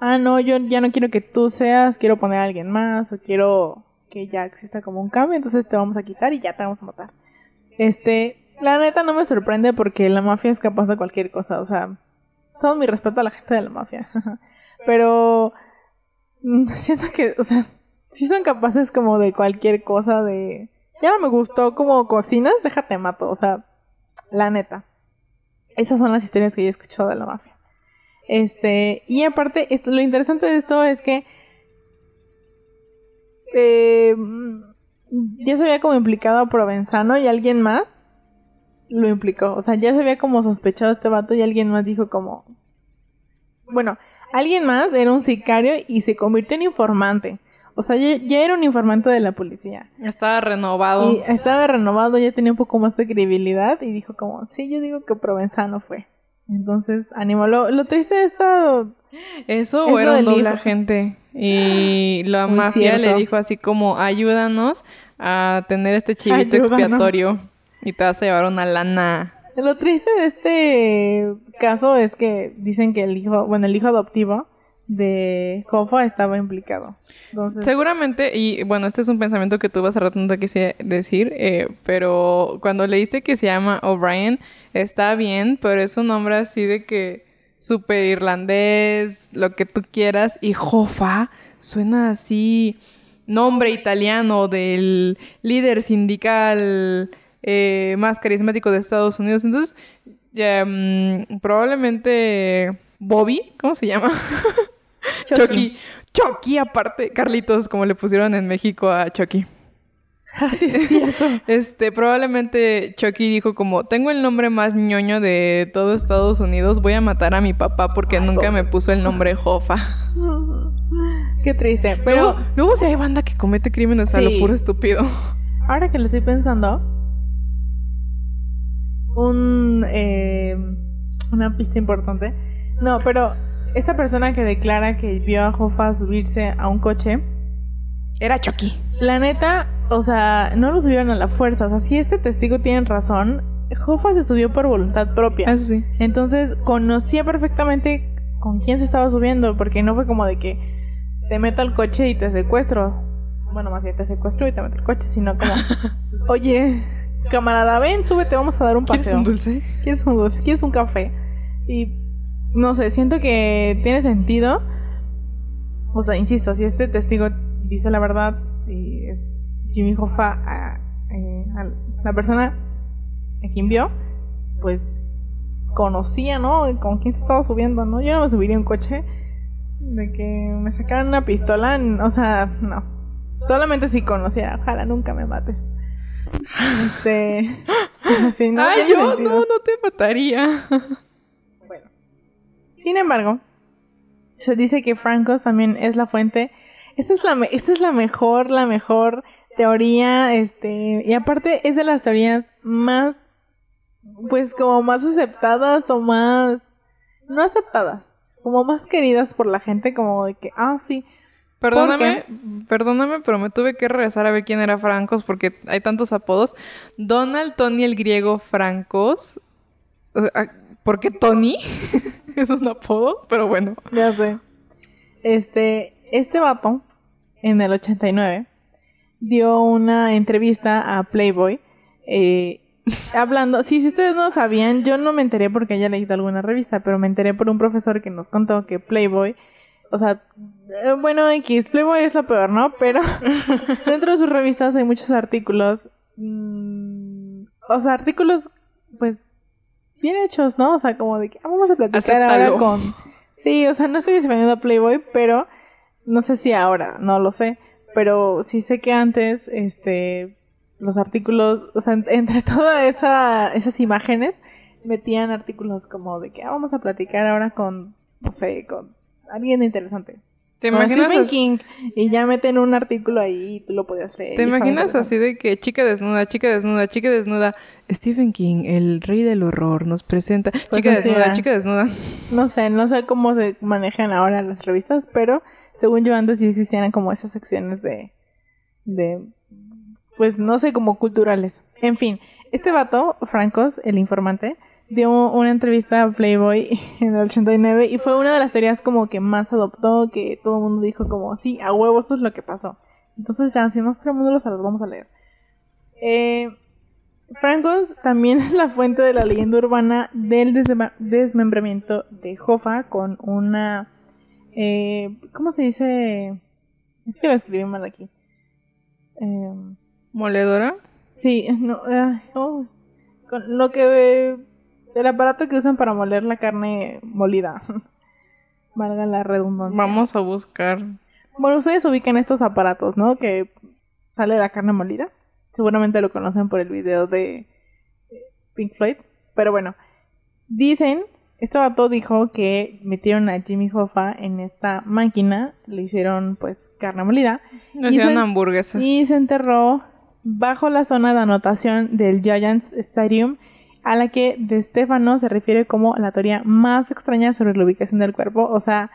ah, no, yo ya no quiero que tú seas, quiero poner a alguien más o quiero que ya exista como un cambio, entonces te vamos a quitar y ya te vamos a matar. Este, la neta no me sorprende porque la mafia es capaz de cualquier cosa, o sea, todo mi respeto a la gente de la mafia. Pero siento que, o sea, sí son capaces como de cualquier cosa de... Ya no me gustó como cocinas, déjate mato, o sea, la neta. Esas son las historias que yo he escuchado de la mafia. Este, y aparte, esto, lo interesante de esto es que eh, ya se había como implicado a Provenzano y alguien más lo implicó. O sea, ya se había como sospechado este vato y alguien más dijo como... Bueno, alguien más era un sicario y se convirtió en informante. O sea, ya, era un informante de la policía. Estaba renovado. Y estaba renovado, ya tenía un poco más de credibilidad y dijo como, sí, yo digo que Provenzano fue. Entonces, animó. Lo, lo triste de esto... Eso o era un doble agente. Y la mafia le dijo así como, ayúdanos a tener este chivito expiatorio. Y te vas a llevar una lana. Lo triste de este caso es que dicen que el hijo, bueno, el hijo adoptivo de Hoffa estaba implicado. Seguramente, y bueno, este es un pensamiento que tú vas a rato no quise decir, eh, pero cuando leíste que se llama O'Brien, está bien, pero es un nombre así de que super irlandés, lo que tú quieras, y Hoffa suena así, nombre italiano del líder sindical eh, más carismático de Estados Unidos. Entonces, mm, probablemente Bobby, ¿cómo se llama? Chucky. Chucky. aparte, Carlitos, como le pusieron en México a Chucky. Así es cierto. Este, probablemente Chucky dijo como, tengo el nombre más ñoño de todo Estados Unidos, voy a matar a mi papá porque nunca me puso el nombre Jofa. Qué triste. Pero luego, si hay banda que comete crímenes a lo puro estúpido. Ahora que lo estoy pensando, un eh, una pista importante. No, pero esta persona que declara que vio a Jofa subirse a un coche era Chucky. La neta, o sea, no lo subieron a la fuerza. O sea, si este testigo tiene razón, Jofa se subió por voluntad propia. Eso sí. Entonces conocía perfectamente con quién se estaba subiendo, porque no fue como de que te meto al coche y te secuestro. Bueno, más bien te secuestro y te meto al coche, sino como, oye, camarada, ven, súbete, vamos a dar un paseo. ¿Quieres un dulce? ¿Quieres un dulce? ¿Quieres un café? Y no sé, siento que tiene sentido. O sea, insisto, si este testigo dice la verdad y Jimmy Hoffa, eh, la persona a quien vio, pues conocía, ¿no? Con quién se estaba subiendo, ¿no? Yo no me subiría un coche de que me sacaran una pistola, o sea, no. Solamente si conociera, ojalá nunca me mates. Este. no Ay, yo no, no te mataría. Sin embargo, se dice que Francos también es la fuente. Esta es la, esta es la mejor, la mejor teoría. Este. Y aparte es de las teorías más. Pues como más aceptadas o más. No aceptadas. Como más queridas por la gente, como de que, ah, sí, Perdóname, perdóname, pero me tuve que regresar a ver quién era Francos porque hay tantos apodos. Donald Tony el griego Francos. Ah, ¿Por qué Tony? es un apodo, pero bueno. Ya sé. Este, este vato, en el 89, dio una entrevista a Playboy. Eh, hablando, sí, si ustedes no sabían, yo no me enteré porque haya leído alguna revista, pero me enteré por un profesor que nos contó que Playboy, o sea, eh, bueno, X, Playboy es lo peor, ¿no? Pero dentro de sus revistas hay muchos artículos, mm, o sea, artículos, pues, bien hechos, ¿no? O sea, como de que ah, vamos a platicar ahora con... Sí, o sea, no estoy defendiendo a Playboy, pero no sé si ahora, no lo sé, pero sí sé que antes, este, los artículos, o sea, entre todas esa, esas imágenes, metían artículos como de que ah, vamos a platicar ahora con, no sé, con alguien interesante. ¿Te imaginas? Stephen King. Y ya meten un artículo ahí y tú lo podías leer. ¿Te imaginas así de que chica desnuda, chica desnuda, chica desnuda? Stephen King, el rey del horror, nos presenta. Pues chica desnuda, chica desnuda. No sé, no sé cómo se manejan ahora las revistas, pero según yo antes sí existían como esas secciones de. de pues no sé, como culturales. En fin, este vato, Francos, el informante, dio una entrevista a Playboy en el 89 y fue una de las teorías como que más adoptó, que todo el mundo dijo como, sí, a huevo, eso es lo que pasó. Entonces ya, si más mundo se los vamos a leer. Eh, Francos también es la fuente de la leyenda urbana del desmembramiento de Jofa con una... Eh, ¿Cómo se dice? Es que lo escribí mal aquí. Eh, ¿Moledora? Sí, no, con lo que... el aparato que usan para moler la carne molida. Valga la redundancia. Vamos a buscar. Bueno, ustedes ubican estos aparatos, ¿no? Que sale la carne molida. Seguramente lo conocen por el video de Pink Floyd. Pero bueno, dicen, este vato dijo que metieron a Jimmy Hoffa en esta máquina, le hicieron pues carne molida. Le hicieron hamburguesas. Y se enterró bajo la zona de anotación del Giants Stadium, a la que De Stefano se refiere como la teoría más extraña sobre la ubicación del cuerpo. O sea,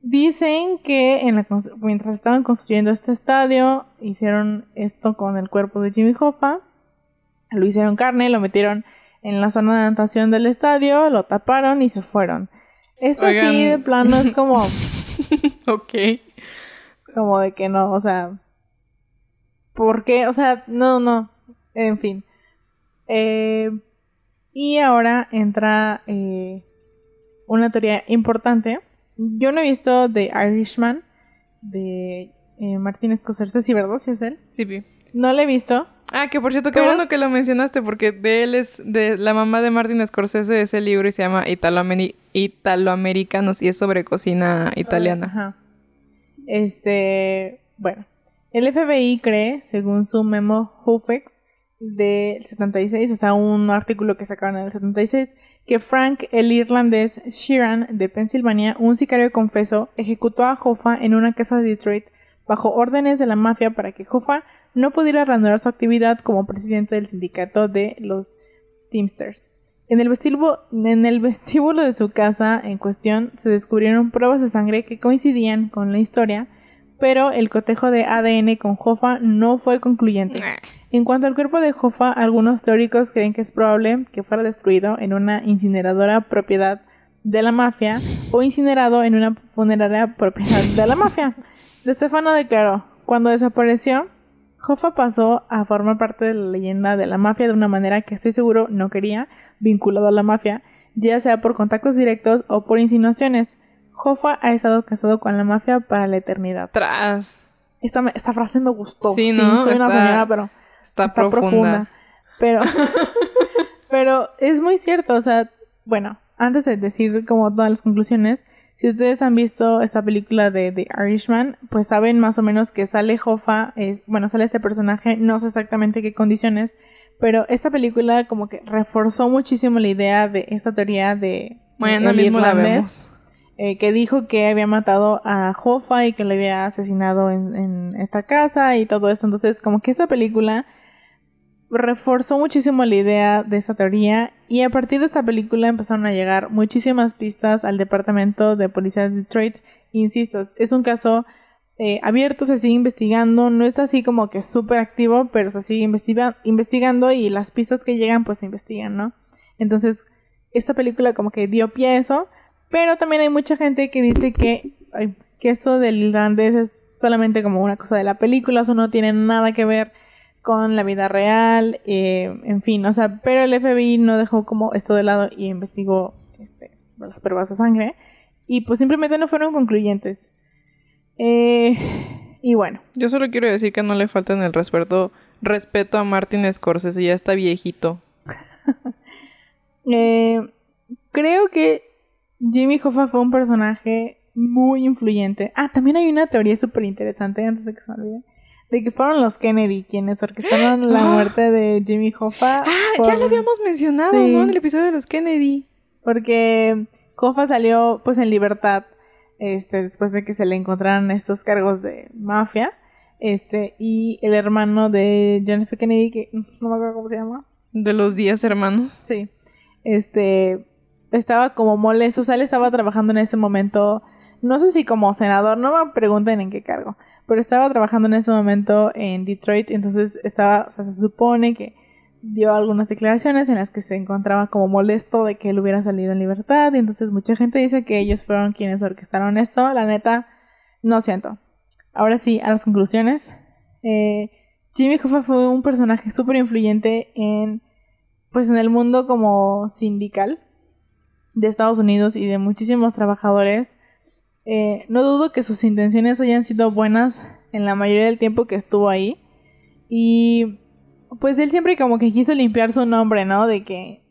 dicen que en la, mientras estaban construyendo este estadio, hicieron esto con el cuerpo de Jimmy Hoffa, lo hicieron carne, lo metieron en la zona de anotación del estadio, lo taparon y se fueron. Esto sí de plano es como... ok. Como de que no, o sea, ¿Por qué? O sea, no, no. En fin. Eh, y ahora entra eh, una teoría importante. Yo no he visto The Irishman de eh, Martin Scorsese, ¿verdad? ¿Sí es él? Sí, vi. No lo he visto. Ah, que por cierto, qué bueno que lo mencionaste, porque de él es, de la mamá de Martin Scorsese, ese libro y se llama Italoamericanos y es sobre cocina italiana. Ajá. Este, bueno, el FBI cree, según su memo Hufex del 76, o sea, un artículo que sacaron en el 76, que Frank, el irlandés Sheeran de Pensilvania, un sicario confeso, ejecutó a Hoffa en una casa de Detroit bajo órdenes de la mafia para que Hoffa no pudiera reanudar su actividad como presidente del sindicato de los Teamsters. En el, vestíbulo, en el vestíbulo de su casa en cuestión se descubrieron pruebas de sangre que coincidían con la historia pero el cotejo de ADN con Hoffa no fue concluyente. En cuanto al cuerpo de Hoffa, algunos teóricos creen que es probable que fuera destruido en una incineradora propiedad de la mafia o incinerado en una funeraria propiedad de la mafia. De Stefano declaró, cuando desapareció, Hoffa pasó a formar parte de la leyenda de la mafia de una manera que estoy seguro no quería, vinculado a la mafia, ya sea por contactos directos o por insinuaciones. Hoffa ha estado casado con la mafia para la eternidad. Tras. Esta, esta frase me gustó. Sí, ¿no? soy una señora, pero está, profunda. Pero, pero es muy cierto. O sea, bueno, antes de decir como todas las conclusiones, si ustedes han visto esta película de The Irishman, pues saben más o menos que sale Hoffa, bueno, sale este personaje, no sé exactamente qué condiciones, pero esta película como que reforzó muchísimo la idea de esta teoría de bueno, mismo la vemos. Eh, que dijo que había matado a Hoffa y que le había asesinado en, esta casa y todo eso. Entonces, como que esa película reforzó muchísimo la idea de esa teoría y a partir de esta película empezaron a llegar muchísimas pistas al departamento de policía de Detroit. Insisto, es un caso eh, abierto, se sigue investigando, no es así como que súper activo, pero se sigue investigando y las pistas que llegan pues se investigan, ¿no? Entonces, esta película como que dio pie a eso Pero también hay mucha gente que dice que, que esto del irlandés es solamente como una cosa de la película, eso no tiene nada que ver con la vida real, eh, en fin, o sea, pero el FBI no dejó como esto de lado y investigó este, las pruebas de sangre y pues simplemente no fueron concluyentes. Eh, y bueno. Yo solo quiero decir que no le faltan el respeto, respeto a Martin Scorsese, ya está viejito. eh, creo que Jimmy Hoffa fue un personaje muy influyente. Ah, también hay una teoría súper interesante, antes de que se me olvide, de que fueron los Kennedy quienes orquestaron la muerte de Jimmy Hoffa. Ah, ya lo habíamos mencionado, ¿no? En el episodio de los Kennedy. Porque Hoffa salió pues en libertad este, después de que se le encontraran estos cargos de mafia. Este, y el hermano de John F. Kennedy, que no me acuerdo cómo se llama. De los Díaz hermanos. Sí. Este, estaba como molesto, o sea, él estaba trabajando en ese momento, no sé si como senador, no me pregunten en qué cargo, pero estaba trabajando en ese momento en Detroit, entonces estaba, o sea, se supone que dio algunas declaraciones en las que se encontraba como molesto de que él hubiera salido en libertad y entonces mucha gente dice que ellos fueron quienes orquestaron esto, la neta, no siento. Ahora sí, a las conclusiones. Eh, Jimmy Hoffa fue un personaje súper influyente en, pues en el mundo como sindical de Estados Unidos y de muchísimos trabajadores. Eh, no dudo que sus intenciones hayan sido buenas en la mayoría del tiempo que estuvo ahí. Y pues él siempre como que quiso limpiar su nombre, ¿no? De que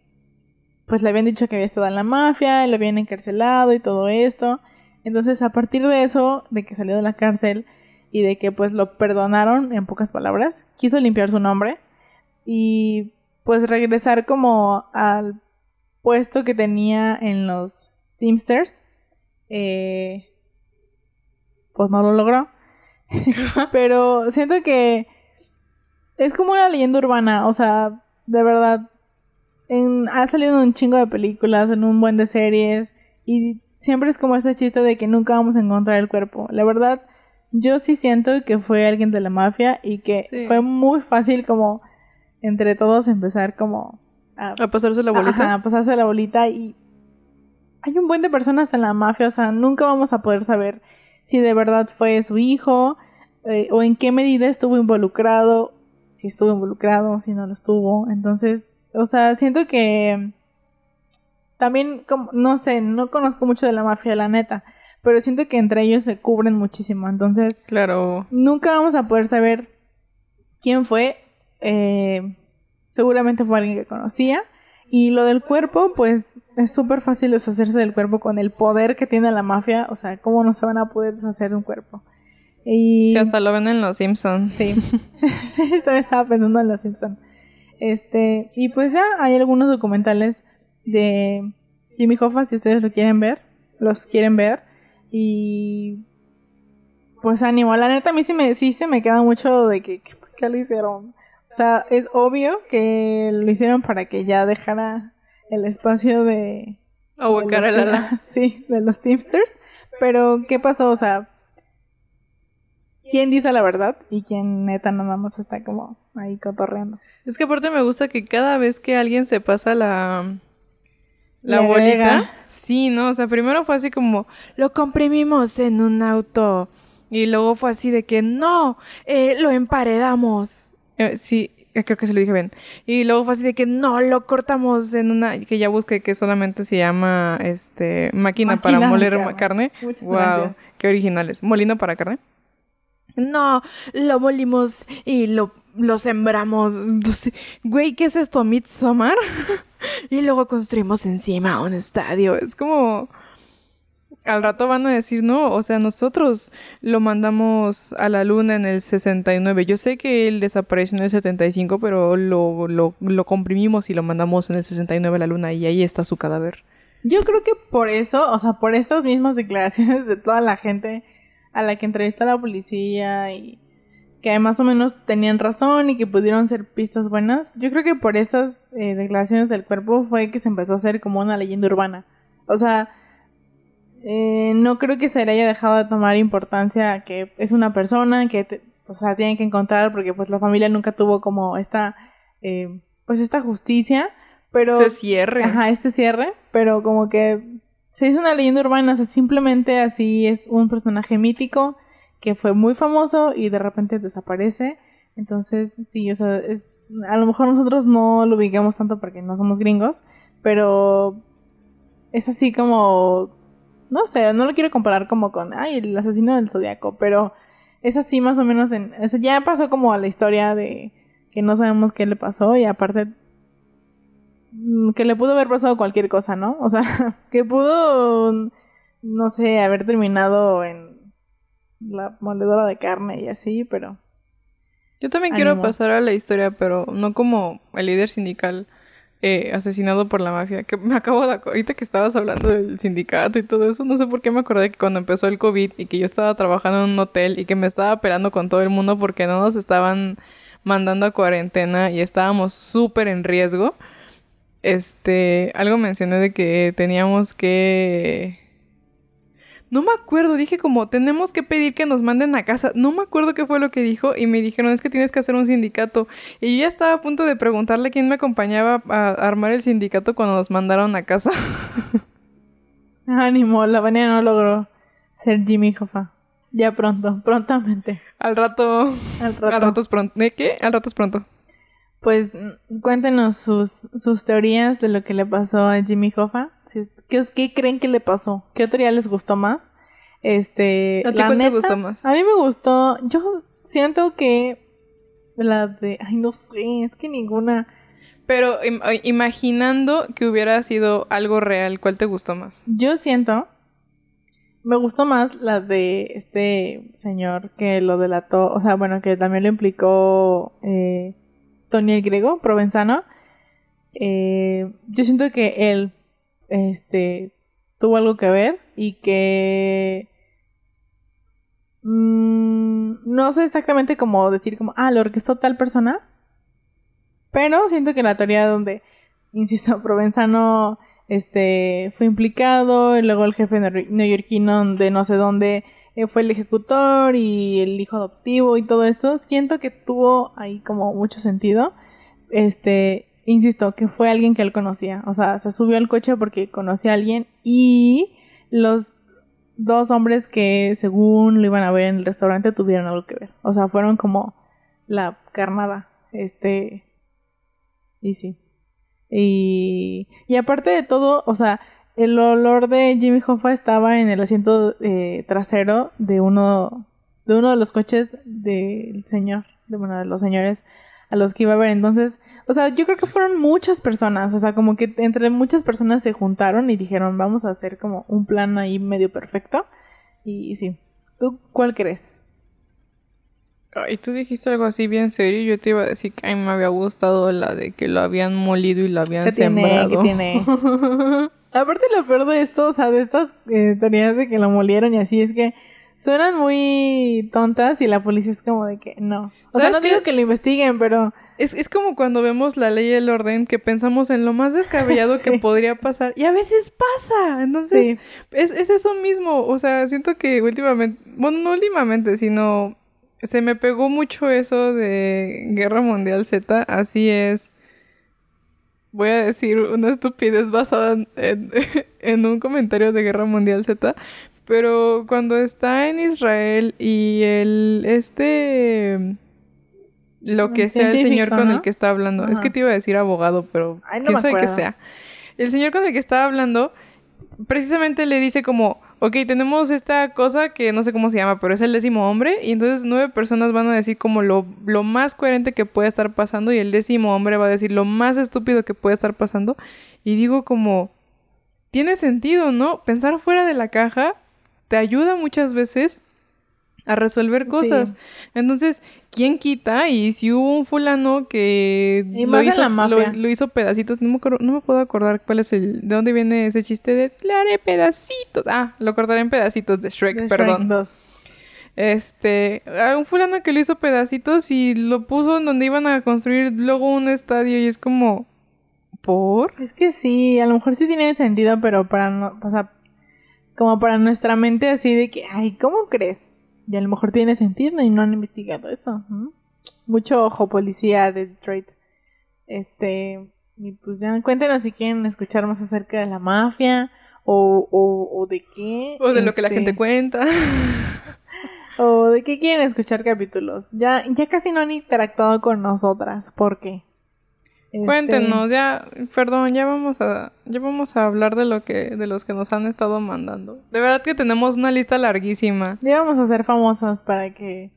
pues le habían dicho que había estado en la mafia, lo habían encarcelado y todo esto. Entonces, a partir de eso, de que salió de la cárcel y de que pues lo perdonaron, en pocas palabras, quiso limpiar su nombre y pues regresar como al puesto que tenía en los Teamsters. Eh, pues no lo logró. Pero siento que es como una leyenda urbana, o sea, de verdad. ha salido un chingo de películas, en un buen de series. Y siempre es como ese chiste de que nunca vamos a encontrar el cuerpo. La verdad, yo sí siento que fue alguien de la mafia y que fue muy fácil como entre todos empezar como a, pasarse la bolita. a pasarse la bolita y hay un buen de personas en la mafia, o sea, nunca vamos a poder saber si de verdad fue su hijo eh, o en qué medida estuvo involucrado si estuvo involucrado, si no lo estuvo. Entonces, o sea, siento que también, como, no sé, no conozco mucho de la mafia, la neta, pero siento que entre ellos se cubren muchísimo. Entonces, claro. Nunca vamos a poder saber quién fue. Eh, seguramente fue alguien que conocía. Y lo del cuerpo, pues es súper fácil deshacerse del cuerpo con el poder que tiene la mafia. O sea, ¿cómo no se van a poder deshacer de un cuerpo? Y... Sí, hasta lo ven en Los Simpsons. Sí, también estaba pensando en Los Simpsons. Este, y pues ya hay algunos documentales de Jimmy Hoffa, si ustedes lo quieren ver, los quieren ver. Y pues ánimo, la neta a mí sí, me, sí se me queda mucho de que, ¿qué lo hicieron? O sea, es obvio que lo hicieron para que ya dejara el espacio de... De la, Sí, de los Teamsters. Pero, ¿qué pasó? O sea, quién dice la verdad y quién neta nada más está como ahí cotorreando. Es que aparte me gusta que cada vez que alguien se pasa la la bolita, sí, ¿no? O sea, primero fue así como lo comprimimos en un auto y luego fue así de que no, eh, lo emparedamos. Eh, sí, eh, creo que se lo dije bien. Y luego fue así de que no, lo cortamos en una que ya busqué que solamente se llama este máquina, para moler carne. wow, qué originales. Molino para carne. No, lo molimos y lo, lo sembramos. Güey, ¿qué es esto? ¿Midsommar? y luego construimos encima un estadio. Es como. Al rato van a decir, no, o sea, nosotros lo mandamos a la luna en el 69. Yo sé que él desapareció en el 75, pero lo, lo, lo comprimimos y lo mandamos en el 69 a la luna y ahí está su cadáver. Yo creo que por eso, o sea, por estas mismas declaraciones de toda la gente a la que entrevistó la policía y que más o menos tenían razón y que pudieron ser pistas buenas. Yo creo que por estas eh, declaraciones del cuerpo fue que se empezó a hacer como una leyenda urbana. O sea, eh, no creo que se le haya dejado de tomar importancia que es una persona que, o sea, tienen que encontrar porque pues la familia nunca tuvo como esta, eh, pues esta justicia, pero... Este cierre. Ajá, este cierre, pero como que se hizo una leyenda urbana, o sea, simplemente así es un personaje mítico que fue muy famoso y de repente desaparece. Entonces, sí, o sea, es, a lo mejor nosotros no lo ubicamos tanto porque no somos gringos, pero es así como, no sé, no lo quiero comparar como con, ay, el asesino del zodiaco, pero es así más o menos en, o sea, ya pasó como a la historia de que no sabemos qué le pasó y aparte mm, que le pudo haber pasado cualquier cosa, ¿no? O sea, que pudo, no sé, haber terminado en la moledora de carne y así, pero... Yo también quiero pasar a la historia, pero no como el líder sindical eh, asesinado por la mafia. Que me acabo de... Ahorita que estabas hablando del sindicato y todo eso, no sé por qué me acordé que cuando empezó el COVID y que yo estaba trabajando en un hotel y que me estaba peleando con todo el mundo porque no nos estaban mandando a cuarentena y estábamos súper en riesgo. Este, algo mencioné de que teníamos que no me acuerdo, dije como, tenemos que pedir que nos manden a casa. No me acuerdo qué fue lo que dijo y me dijeron, es que tienes que hacer un sindicato. Y yo ya estaba a punto de preguntarle quién me acompañaba a armar el sindicato cuando nos mandaron a casa. Ánimo, la vanilla no logró ser Jimmy Hoffa. Ya pronto, prontamente. Al rato. Al rato. Al rato es pronto. ¿De qué? Al rato es pronto. Pues cuéntenos sus, sus teorías de lo que le pasó a Jimmy Hoffa. ¿Qué, creen que le pasó? ¿Qué teoría les gustó más? Este, ¿A ti cuál te gustó más? A mí me gustó. Yo siento que la de, ay, no sé, es que ninguna. Pero imaginando que hubiera sido algo real, ¿cuál te gustó más? Yo siento, me gustó más la de este señor que lo delató, o sea, bueno, que también lo implicó eh, Tony el Griego, provenzano. Eh, yo siento que él este, tuvo algo que ver y que mm, no sé exactamente cómo decir como, ah, lo orquestó tal persona, pero siento que la teoría donde, insisto, Provenzano este, fue implicado, y luego el jefe neoyorquino de no sé dónde eh, fue el ejecutor y el hijo adoptivo y todo esto, siento que tuvo ahí como mucho sentido. Este, insisto, que fue alguien que él conocía. O sea, se subió al coche porque conocía a alguien y los dos hombres que según lo iban a ver en el restaurante tuvieron algo que ver. O sea, fueron como la carnada. Este. Y sí. Y, y aparte de todo, o sea, el olor de Jimmy Hoffa estaba en el asiento eh, trasero de uno, de uno de los coches del señor, de uno de los señores a los que iba a ver. Entonces, o sea, yo creo que fueron muchas personas, o sea, como que entre muchas personas se juntaron y dijeron, vamos a hacer como un plan ahí medio perfecto. Y, sí, ¿tú cuál crees? Y tú dijiste algo así bien serio. Yo te iba a decir que a mí me había gustado la de que lo habían molido y lo habían ¿Qué sembrado. Tiene, ¿Qué tiene? Aparte, lo peor de esto, o sea, de estas eh, teorías de que lo molieron y así, es que suenan muy tontas y la policía es como de que no. O sea, no digo que lo investiguen, pero... Es, es como cuando vemos la ley y el orden que pensamos en lo más descabellado que podría pasar. Y a veces pasa. Entonces, es, es eso mismo. O sea, siento que últimamente, bueno, no últimamente, sino se me pegó mucho eso de Guerra Mundial Z. Así es. Voy a decir una estupidez basada en, en, un comentario de Guerra Mundial Z, pero cuando está en Israel y el este lo que sea el señor con el que está hablando, es que te iba a decir abogado, pero quién sabe que sea. El señor con el que estaba hablando precisamente le dice como, ok, tenemos esta cosa que no sé cómo se llama, pero es el décimo hombre, y entonces nueve personas van a decir como lo, lo más coherente que puede estar pasando, y el décimo hombre va a decir lo más estúpido que puede estar pasando, y digo como, tiene sentido, ¿no? Pensar fuera de la caja te ayuda muchas veces a resolver cosas. Entonces, ¿quién quita? Y si hubo un fulano que lo, hizo, Lo, hizo, pedacitos, no me, no me puedo acordar cuál es el, de dónde viene ese chiste de le haré pedacitos. Ah, lo cortaré en pedacitos de Shrek, perdón. Este, un fulano que lo hizo pedacitos y lo puso en donde iban a construir luego un estadio y es como, ¿por? Es que sí, a lo mejor sí tiene sentido, pero para no, o sea, como para nuestra mente así de que, ay, ¿cómo crees? Y a lo mejor tiene sentido y no han investigado eso. Mucho ojo policía de Detroit. Este, y pues ya cuéntenos si quieren escuchar más acerca de la mafia o, o, o de qué. O de lo que la este, gente cuenta. O de qué quieren escuchar capítulos. Ya, ya casi no han interactuado con nosotras. ¿Por qué? Este, Cuéntenos, ya, perdón, ya vamos a, ya vamos a hablar de lo que, de los que nos han estado mandando. De verdad que tenemos una lista larguísima. Ya vamos a ser famosas para que...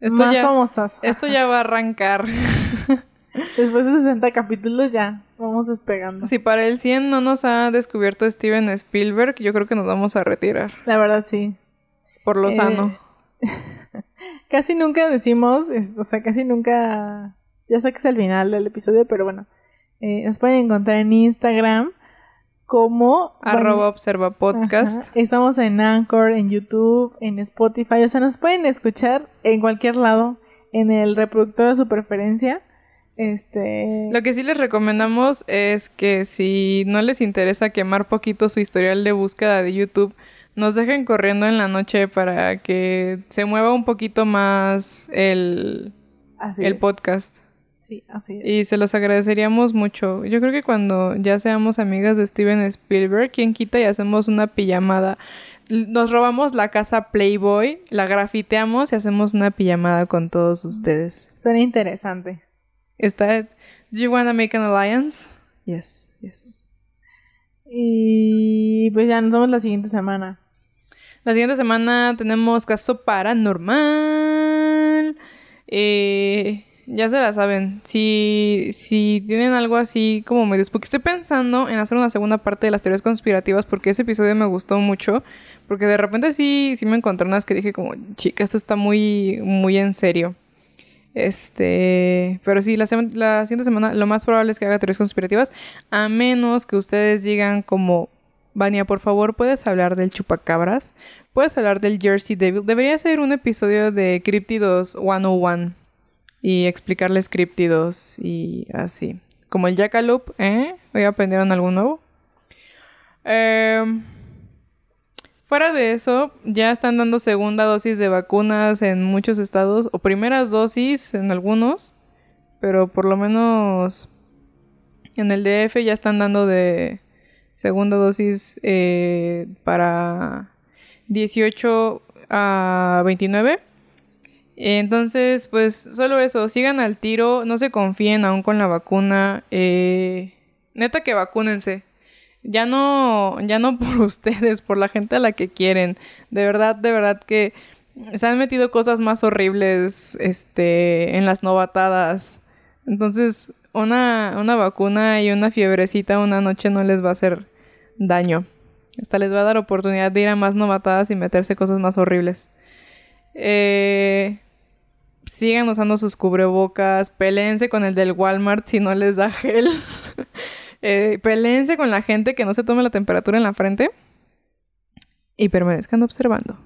Esto más ya, famosas. esto ya va a arrancar. Después de 60 capítulos ya vamos despegando. Si para el 100 no nos ha descubierto Steven Spielberg, yo creo que nos vamos a retirar. La verdad sí. Por lo Eh, sano. Casi nunca decimos, o sea, casi nunca... Ya sé que es el final del episodio, pero bueno. eh, nos pueden encontrar en Instagram como... Arroba observa podcast. Ajá. Estamos en Anchor, en YouTube, en Spotify. O sea, nos pueden escuchar en cualquier lado. En el reproductor de su preferencia. Este. Lo que sí les recomendamos es que si no les interesa quemar poquito su historial de búsqueda de YouTube, nos dejen corriendo en la noche para que se mueva un poquito más el, Así el es. podcast. Sí, así es. Y se los agradeceríamos mucho. Yo creo que cuando ya seamos amigas de Steven Spielberg, quien quita y hacemos una pijamada. Nos robamos la casa Playboy, la grafiteamos y hacemos una pijamada con todos ustedes. Suena interesante. ¿Está? Do you wanna make an alliance? Yes, yes. Y pues ya nos vemos la siguiente semana. La siguiente semana tenemos caso paranormal. Eh, ya se la saben. Si, si tienen algo así como medio spooky. Estoy pensando en hacer una segunda parte de las teorías conspirativas porque ese episodio me gustó mucho. Porque de repente sí, sí me encontré unas que dije como, chica, esto está muy, muy en serio. Este, pero sí, la, la siguiente semana lo más probable es que haga teorías conspirativas, a menos que ustedes digan como, Vania, por favor, ¿puedes hablar del chupacabras? ¿Puedes hablar del Jersey Devil? Debería ser un episodio de Cryptidos 101 y explicarles críptidos y así. Como el Jackalope, ¿eh? ¿Hoy aprendieron algo nuevo? Em, fuera de eso, ya están dando segunda dosis de vacunas en muchos estados, o primeras dosis en algunos, pero por lo menos en el DF ya están dando de segunda dosis eh, para 18 a 29. Entonces, pues solo eso, sigan al tiro, no se confíen aún con la vacuna. eh, neta que vacúnense. Ya no, ya no por ustedes, por la gente a la que quieren. De verdad, de verdad que se han metido cosas más horribles este, en las novatadas. Entonces, una, una vacuna y una fiebrecita una noche no les va a hacer daño. Hasta les va a dar oportunidad de ir a más novatadas y meterse cosas más horribles. Eh, sigan usando sus cubrebocas. Peleense con el del Walmart si no les da gel. eh, con la gente que no se tome la temperatura en la frente. Y permanezcan observando.